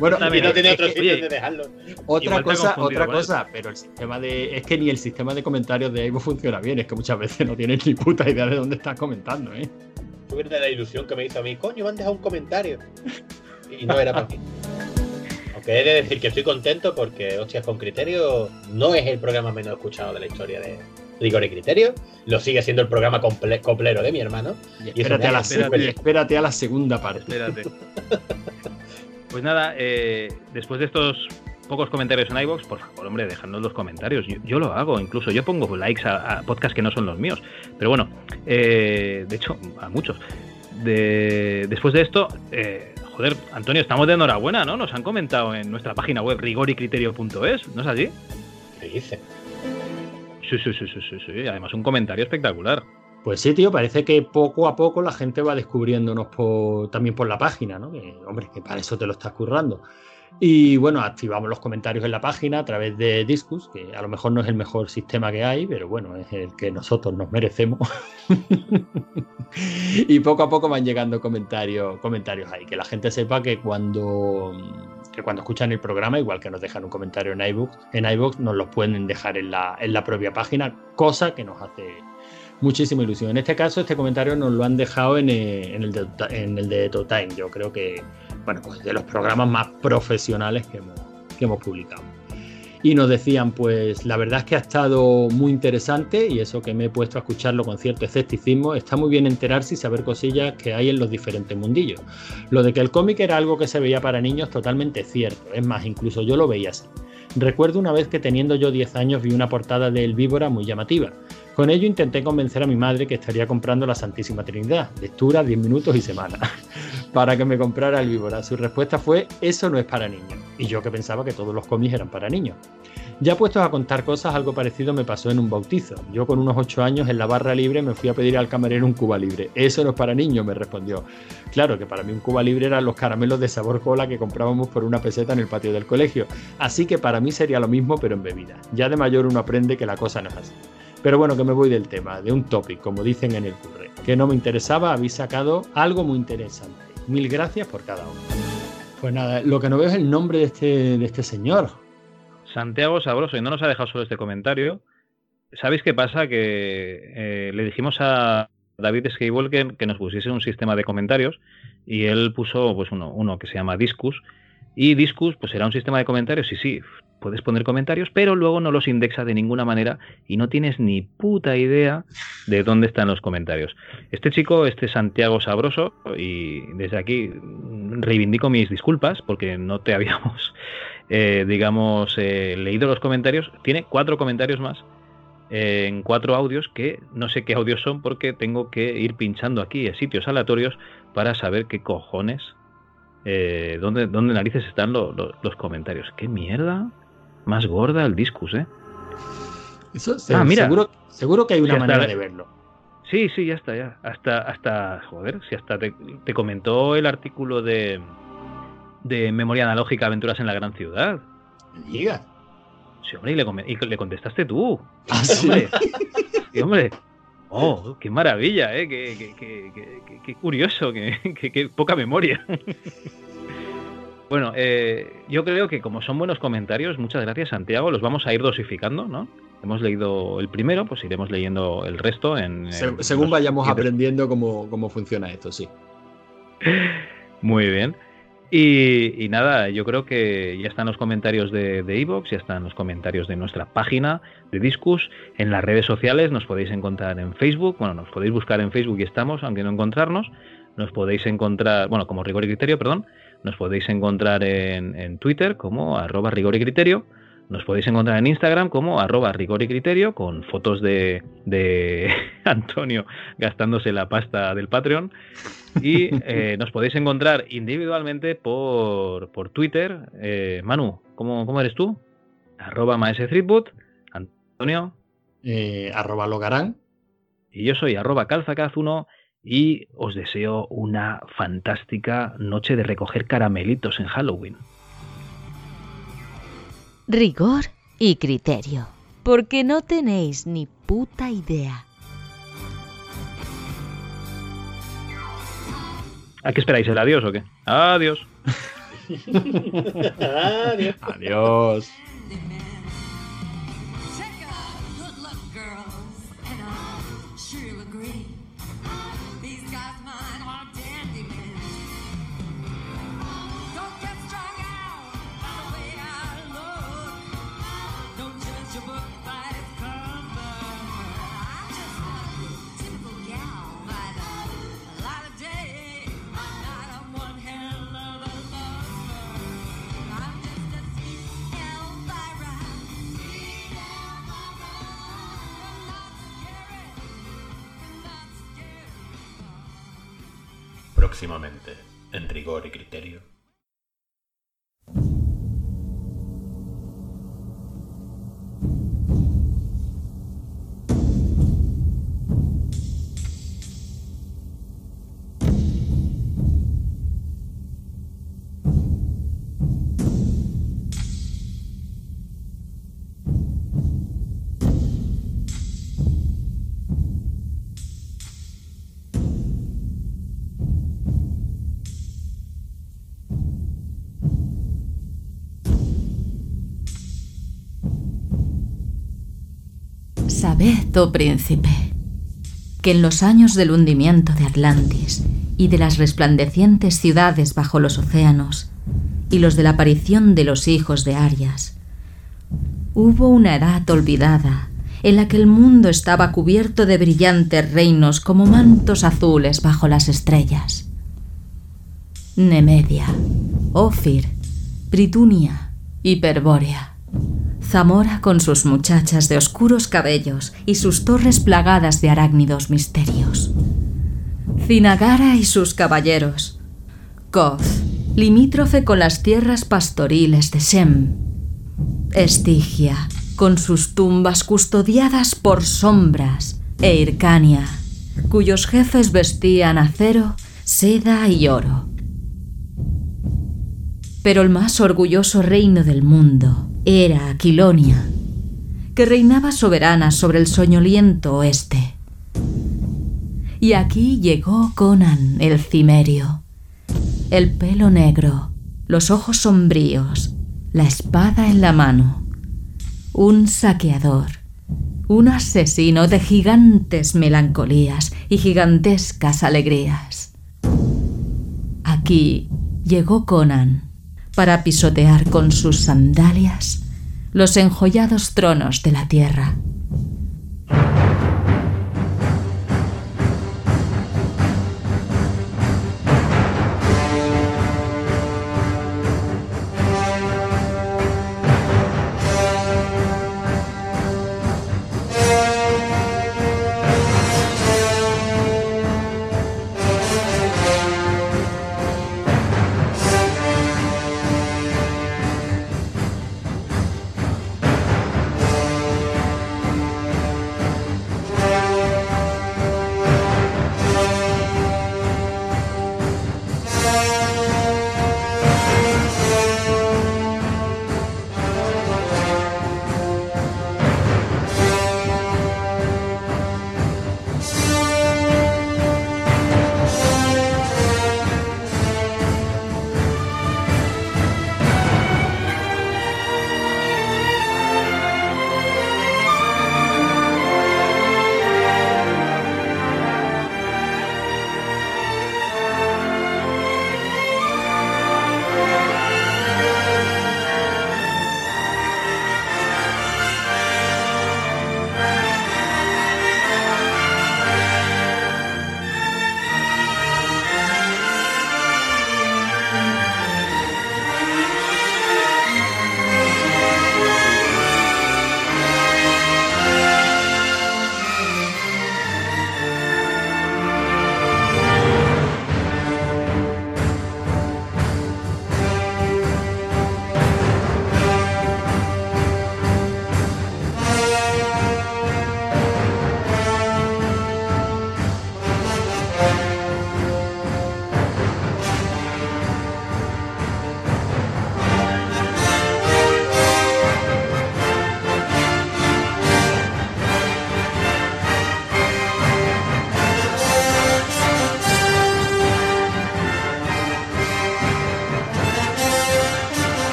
Bueno, y no tiene otro sitio donde dejarlo. Otra cosa, otra cosa, pero el sistema de. Es que ni el sistema de comentarios de Ivo funciona bien, es que muchas veces no tienes ni puta idea de dónde estás comentando, ¿eh? Tuve la ilusión que me hizo a mí, coño, me han dejado un comentario. Y no era para mí. Aunque he de decir que estoy contento porque Hostias con Criterio no es el programa menos escuchado de la historia de Rigor y Criterio. Lo sigue siendo el programa comple- coplero de mi hermano. Y espérate, a la, espérate a segunda parte. Espérate. Pues nada, eh, después de estos pocos comentarios en iVoox, por favor, hombre, dejadnos los comentarios. Yo, yo lo hago, incluso yo pongo likes a, a podcasts que no son los míos. Pero bueno, eh, de hecho, a muchos. De, después de esto, eh, joder, Antonio, estamos de enhorabuena, ¿no? Nos han comentado en nuestra página web rigoricriterio.es, ¿no es así? ¿Qué dice? Sí, sí, sí, sí, sí, sí. Además, un comentario espectacular. Pues sí, tío, parece que poco a poco la gente va descubriéndonos también por la página, ¿no? Que, hombre, que para eso te lo estás currando. Y bueno, activamos los comentarios en la página a través de Discus, que a lo mejor no es el mejor sistema que hay, pero bueno, es el que nosotros nos merecemos. y poco a poco van llegando comentarios, comentarios ahí. Que la gente sepa que cuando, que cuando escuchan el programa, igual que nos dejan un comentario en iBooks, en iVoox nos los pueden dejar en la, en la propia página, cosa que nos hace muchísima ilusión. En este caso, este comentario nos lo han dejado en, eh, en el, de, en el de To Time. Yo creo que, bueno, pues de los programas más profesionales que hemos, que hemos publicado. Y nos decían, pues la verdad es que ha estado muy interesante y eso que me he puesto a escucharlo con cierto escepticismo, está muy bien enterarse y saber cosillas que hay en los diferentes mundillos. Lo de que el cómic era algo que se veía para niños totalmente cierto, es más, incluso yo lo veía así. Recuerdo una vez que teniendo yo 10 años vi una portada del Víbora muy llamativa. Con ello intenté convencer a mi madre que estaría comprando la Santísima Trinidad, lectura 10 minutos y semana, para que me comprara el Víbora. Su respuesta fue, eso no es para niños. Y yo que pensaba que todos los cómics eran para niños. Ya puestos a contar cosas, algo parecido me pasó en un bautizo. Yo con unos 8 años en la barra libre me fui a pedir al camarero un cuba libre. Eso no es para niños, me respondió. Claro que para mí un cuba libre eran los caramelos de sabor cola que comprábamos por una peseta en el patio del colegio. Así que para mí sería lo mismo pero en bebida. Ya de mayor uno aprende que la cosa no es así. Pero bueno, que me voy del tema, de un topic, como dicen en el curre, que no me interesaba, habéis sacado algo muy interesante. Mil gracias por cada uno. Pues nada, lo que no veo es el nombre de este, de este señor. Santiago Sabroso, y no nos ha dejado solo este comentario. ¿Sabéis qué pasa? Que eh, le dijimos a David Skywalker que nos pusiese un sistema de comentarios y él puso pues uno, uno que se llama Discus. Y Discus pues era un sistema de comentarios y sí, puedes poner comentarios, pero luego no los indexa de ninguna manera y no tienes ni puta idea de dónde están los comentarios. Este chico, este Santiago Sabroso, y desde aquí reivindico mis disculpas porque no te habíamos, eh, digamos, eh, leído los comentarios. Tiene cuatro comentarios más eh, en cuatro audios que no sé qué audios son porque tengo que ir pinchando aquí a sitios aleatorios para saber qué cojones, eh, dónde, dónde narices están lo- lo- los comentarios. ¿Qué mierda? Más gorda el discus, ¿eh? Eso, se- Ah, mira. Seguro, seguro que hay una manera de verlo. Sí, sí, ya está, ya. Hasta, hasta, joder, si hasta te, te comentó el artículo de, de Memoria Analógica Aventuras en la Gran Ciudad. Diga. Sí, hombre, y le, y le contestaste tú. Ah, sí. Hombre, sí, hombre. Oh, qué maravilla, ¿eh? Qué, qué- qué- qué- curioso, qué poca memoria. Bueno, eh, yo creo que como son buenos comentarios, muchas gracias Santiago, los vamos a ir dosificando, ¿no? Hemos leído el primero, pues iremos leyendo el resto en... Se- en según los vayamos aprendiendo cómo, cómo funciona esto, sí. Muy bien. Y, y nada, yo creo que ya están los comentarios de de Evox, ya están los comentarios de nuestra página de Discus. En las redes sociales nos podéis encontrar en Facebook, bueno, nos podéis buscar en Facebook y estamos, aunque no encontrarnos. Nos podéis encontrar, bueno, como rigor y criterio, perdón. Nos podéis encontrar en, en Twitter como arroba rigor y criterio. Nos podéis encontrar en Instagram como arroba rigor y criterio con fotos de, de Antonio gastándose la pasta del Patreon. Y eh, nos podéis encontrar individualmente por, por Twitter. Eh, Manu, ¿cómo, ¿cómo eres tú? Arroba maesthreetboot. Antonio. Eh, arroba logarán. Y yo soy arroba calzacaz1 y os deseo una fantástica noche de recoger caramelitos en Halloween. Rigor y criterio. Porque no tenéis ni puta idea. ¿A qué esperáis? ¿El adiós o qué? Adiós. Adiós. Adiós. Próximamente, en rigor y criterio. Oh príncipe, que en los años del hundimiento de Atlantis y de las resplandecientes ciudades bajo los océanos y los de la aparición de los hijos de Arias, hubo una edad olvidada en la que el mundo estaba cubierto de brillantes reinos como mantos azules bajo las estrellas. Nemedia, Ofir, Britunia, Hiperbórea. Zamora con sus muchachas de oscuros cabellos y sus torres plagadas de arácnidos misterios. Cinagara y sus caballeros. Koth, limítrofe con las tierras pastoriles de Shem. Estigia, con sus tumbas custodiadas por sombras. E Hircania, cuyos jefes vestían acero, seda y oro. Pero el más orgulloso reino del mundo era Aquilonia, que reinaba soberana sobre el soñoliento oeste. Y aquí llegó Conan el cimerio, el pelo negro, los ojos sombríos, la espada en la mano, un saqueador, un asesino de gigantes melancolías y gigantescas alegrías. Aquí llegó Conan para pisotear con sus sandalias los enjollados tronos de la tierra.